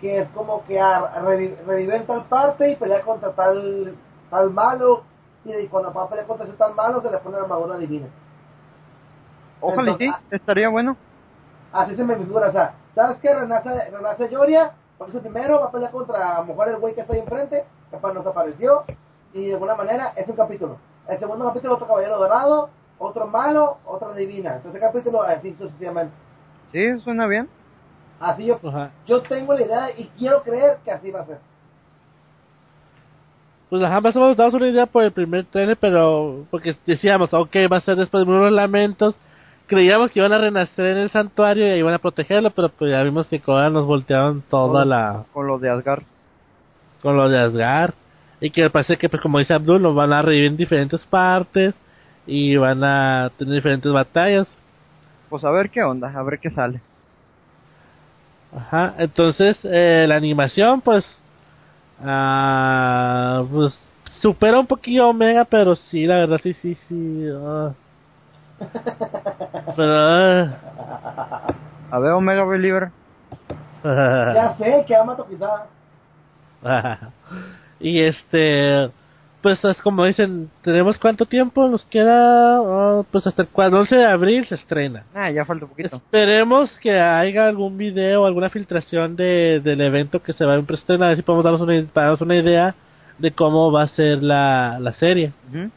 que es como que ah, revi- revive en tal parte y pelea contra tal, tal malo y cuando va a pelear contra ese tan malo se le pone la armadura divina. Ojalá y sí, Entonces, estaría bueno. Así se me figura, o sea, ¿sabes qué? Renace, renace Yoria, porque es el primero, va a pelear contra a lo mejor el güey que está ahí enfrente, capaz nos apareció, y de alguna manera es un capítulo. El segundo capítulo, otro caballero dorado, otro malo, otra divina. Entonces, capítulo así sucesivamente. Sí, suena bien. Así yo, Ajá. yo tengo la idea y quiero creer que así va a ser. Pues ajá, más o menos damos una idea por el primer trailer, pero porque decíamos, ok, va a ser después de unos lamentos. Creíamos que iban a renacer en el santuario y iban a protegerlo, pero pues ya vimos que ahora nos voltearon toda la Con los de Asgard. con lo de Asgard y que parece que pues como dice Abdul lo van a revivir en diferentes partes y van a tener diferentes batallas Pues a ver qué onda, a ver qué sale. ajá entonces eh, la animación pues ah, pues supera un poquillo Omega pero sí la verdad sí sí sí ah. (laughs) pero ah. A ver, Omega Believer. (laughs) Ya sé que ama quizá. (laughs) y este pues es como dicen tenemos cuánto tiempo nos queda Ah, pues hasta el 4 11 de abril se estrena Ah, ya falta un poquito. Esperemos que haya algún video, alguna filtración de, del evento que se va a estrenar, a ver si podemos darnos una, para darnos una idea de cómo va a ser la, la serie. Ujú,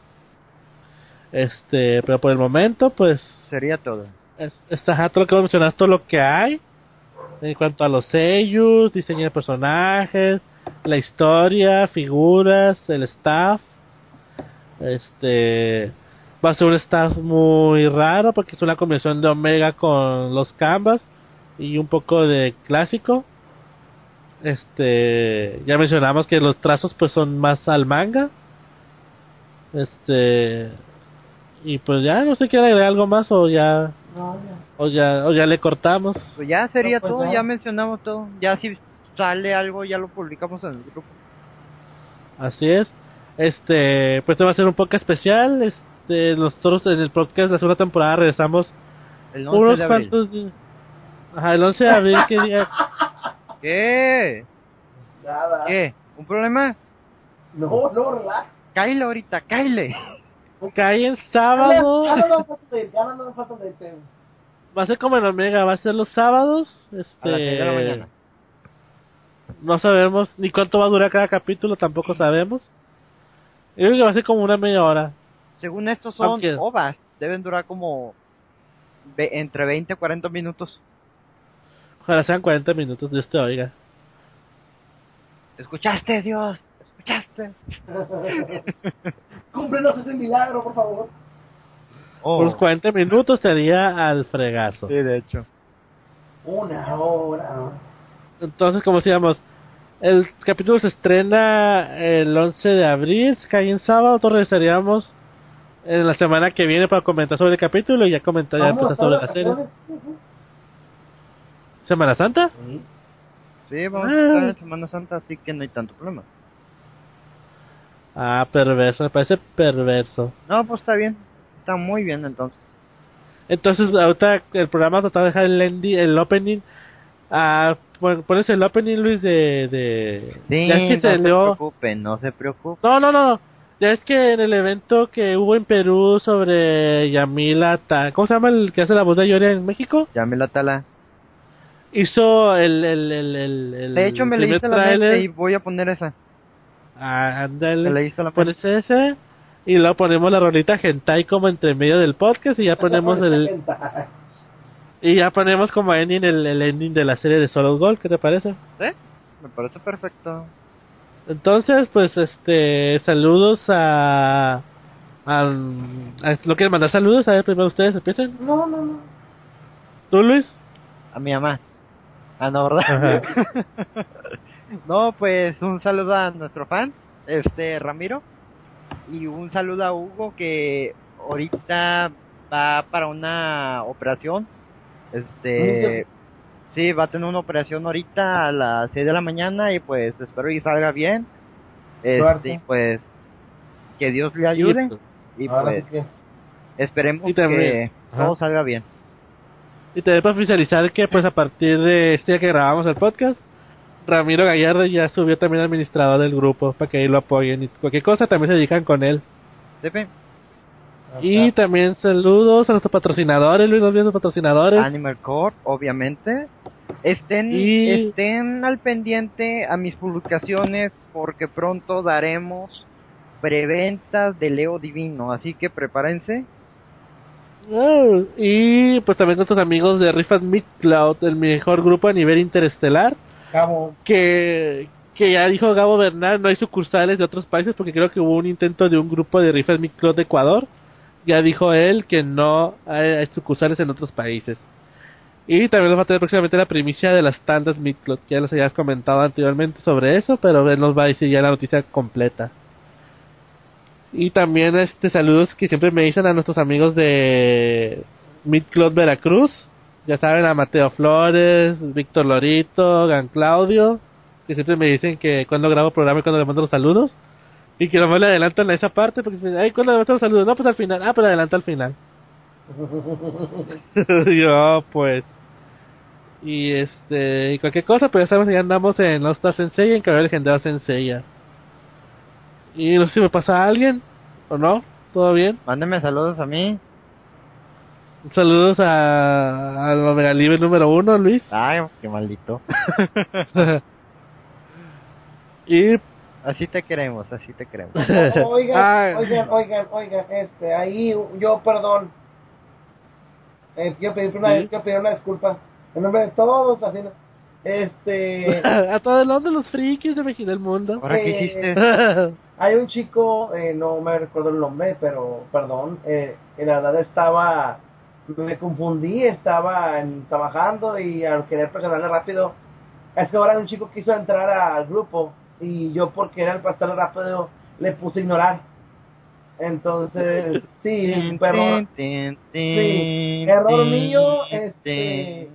Este, pero por el momento, pues, Sería todo. es, está ajá, todo lo que vos mencionas, todo lo que hay en cuanto a los sellos, diseño de personajes, la historia, figuras, el staff. Este, va a ser un staff muy raro porque es una combinación de Omega con los Canvas y un poco de clásico. Este, ya mencionamos que los trazos pues son más al manga. Este, y pues ya no sé quiere agregar algo más o ya No, ya. o ya o ya le cortamos. Pues ya sería No, pues todo, ya. ya mencionamos todo. Ya si sale algo, ya lo publicamos en el grupo. Así es. Este, pues este va a ser un poco especial. Este, nosotros en el podcast de la segunda temporada regresamos El 11 unos de abril. cuantos. Ajá, el 11 de abril que día (laughs) ¿Qué? Nada. ¿Qué? ¿Un problema? No, no, relax. Caile ahorita, caile. (laughs) cae en sábado. No no. Va a ser como en Omega, va a ser los sábados. Este, A las seis de la mañana. No sabemos ni cuánto va a durar cada capítulo, tampoco sabemos. Yo creo que va a ser como una media hora. Según esto son Aunque- ovas. Deben durar como entre 20 y 40 minutos. Ojalá sean 40 minutos, Dios te oiga. ¿Escuchaste, Dios? ¿Escuchaste? (laughs) Cúmplenos ese milagro, por favor. Oh. Por los 40 minutos sería al fregazo. Sí, de hecho. Una hora. Entonces, como decíamos, el capítulo se estrena el 11 de abril, cae en sábado, nosotros regresaríamos en la semana que viene para comentar sobre el capítulo y ya comentar ya Vamos a empezar sobre la serie. ¿Semana Santa? Sí. Sí, vamos Ah. a estar en Semana Santa, así que no hay tanto problema. Ah, perverso, me parece perverso. No, pues está bien. Está muy bien entonces. Entonces, ahorita el programa trataba de dejar el, ending, el opening. Ah, pon- pones el opening, Luis, de. de Sí, ya es que no se preocupen, no se preocupen. No, no, no. Ya es que en el evento que hubo en Perú sobre Yamila, Ta- ¿cómo se llama el que hace la voz de Yoria en México? Llame la tala. Hizo el, el, el, el, el De hecho, me leíste la mente y voy a poner esa. Ah, ándale. Me la. Pones ese y luego ponemos la rolita hentai como entre medio del podcast y ya (laughs) ponemos el y ya ponemos como ending el, el ending de la serie de Solo Gold, ¿qué te parece? ¿Sí? Me parece perfecto. Entonces, pues este saludos a a, a- ¿Lo quieren mandar saludos? A ver, primero ustedes empiecen. No, no, no. ¿Tú, Luis? A mi mamá. Ah, no, ¿verdad? (laughs) no, pues un saludo a nuestro fan, este Ramiro. Y un saludo a Hugo que ahorita va para una operación. Este. Sí, va a tener una operación ahorita a las 6 de la mañana y pues espero que salga bien. Este, Suerte. y pues que Dios le ayude y Ahora pues sí que- esperemos Y también- que Ajá. todo salga bien. Y también para oficializar que pues a partir de este día que grabamos el podcast, Ramiro Gallardo ya subió también administrador del grupo para que ahí lo apoyen y cualquier cosa también se dedican con él. Y también saludos a nuestros patrocinadores, Luis, los patrocinadores. Animal Corp, obviamente. Estén, Y- estén al pendiente a mis publicaciones porque pronto daremos preventas de Leo Divino, así que prepárense. Ah, y pues también nuestros amigos de Rifas Midcloud, el mejor grupo a nivel interestelar. Cabo. que, que ya dijo Gabo Bernal, no hay sucursales de otros países porque creo que hubo un intento de un grupo de rifas Miclot de Ecuador. Ya dijo él que no hay, sucursales en otros países. Y también nos va a tener próximamente la primicia de las tandas Miclot, que ya les habías comentado anteriormente sobre eso, pero él nos va a decir ya la noticia completa. Y también este saludos que siempre me dicen a nuestros amigos de Midclot Veracruz, ya saben, a Mateo Flores, Víctor Lorito, Gan Claudio, que siempre me dicen que cuando grabo programa y cuando le mando los saludos, y que nomás le adelantan a esa parte, porque me dicen, ay, ¿cuándo le mando los saludos? No, pues al final, ah, pero adelanta al final. (laughs) Yo, pues. Y este, y cualquier cosa, pues ya sabemos que ya andamos en Lost Star Sensei en Cabello Legendario Senseiya. Y no sé si me pasa a alguien, o no, todo bien. Mándenme saludos a mí. Saludos a, al Omega Libre número uno, Luis. Ay, qué maldito. (laughs) y Así te queremos, así te queremos. (laughs) Oigan, Ay. oigan, oigan, oigan, este, ahí yo, perdón. Eh, quiero pedir una, Sí. disculpa. En nombre de todos, así, este, (laughs) a todos los de los frikis de México del mundo. ¿Ahora qué Eh, hiciste? (laughs) hay un chico, eh, no me recuerdo el nombre, pero perdón, eh, en la verdad estaba, me confundí, estaba en- trabajando y al querer presionarle rápido, es que ahora un chico quiso entrar al grupo y yo por querer pasarle rápido le puse ignorar. Entonces, (laughs) sí, perdón. Sí, error mío, este,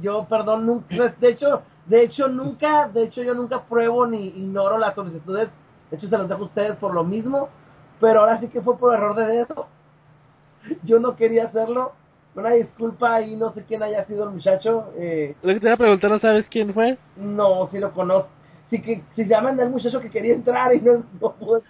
yo perdón nunca de hecho de hecho nunca de hecho yo nunca pruebo ni ignoro las solicitudes de hecho se los dejo a ustedes por lo mismo pero ahora sí que fue por error de dedo yo no quería hacerlo una disculpa y no sé quién haya sido el muchacho eh, Lo que te iba a preguntar, ¿no sabes quién fue? no si lo conozco sí que si llaman del muchacho que quería entrar y no, no pudo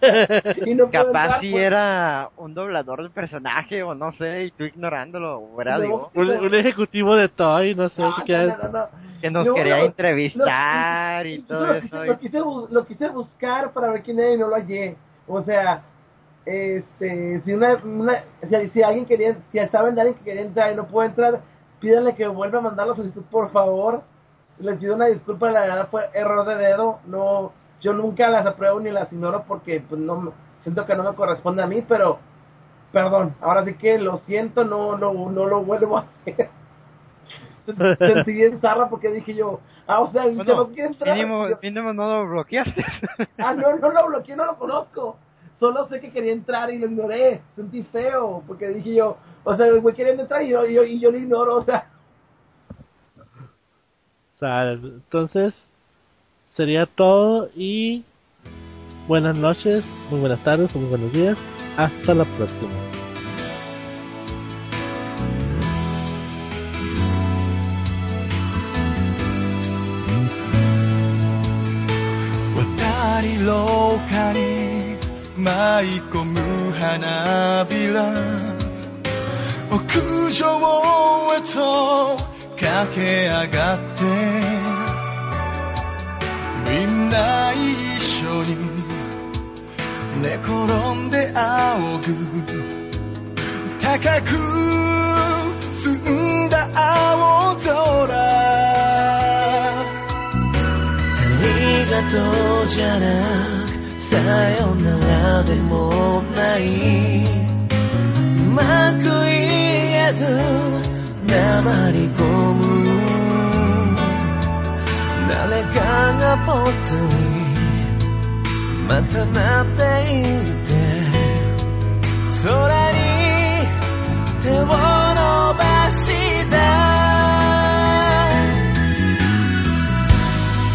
y no pudo Capaz entrar, si pues, era un doblador de personaje o no sé, y tú ignorándolo, ¿verdad? No. Digo, Un, un ejecutivo de Toy, no sé qué quieres. no, no, no, no. que nos quería entrevistar y todo lo eso. lo, quise, lo quise buscar para ver quién era y no lo hallé. O sea, este, si una, una si, si alguien quería, si saben de alguien que quería entrar y no puede entrar, pídanle que vuelva a mandar la solicitud, por favor. Les pido una disculpa, la verdad fue error de dedo. No, yo nunca las apruebo ni las ignoro porque pues no siento que no me corresponde a mí, pero perdón, ahora sí que lo siento, no, no, no lo vuelvo a hacer. (laughs) Sentí bien zarra porque dije yo, ah, o sea, Bueno, chavo quiere entrar. mínimo, Yo- mínimo no lo bloqueaste. (laughs) Ah, no, no lo bloqueé, no lo conozco. Solo sé que quería entrar y lo ignoré. Sentí feo, porque dije yo, o sea, el güey queriendo entrar y yo, y yo, y yo lo ignoro, o sea. Entonces sería todo y buenas noches, muy buenas tardes o muy buenos días. Hasta la próxima. 駆け上がってみんな一緒に寝転んで仰ぐ高く澄んだ青空ありがとうじゃなくさよならでもないうまく言えず黙り込む誰かがぽっつりまた待っていて空に手を伸ばした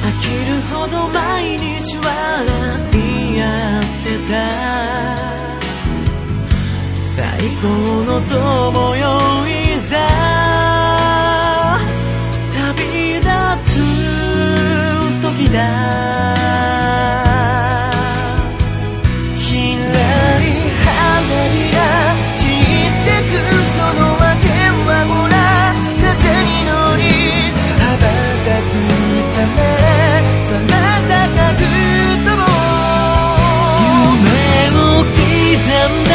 飽きるほど毎日笑い合ってた。最高の友よいざ旅立つ時だひらり花びら散ってくそのわけはもら風に乗り羽ばたくため空高くともう夢を刻んだ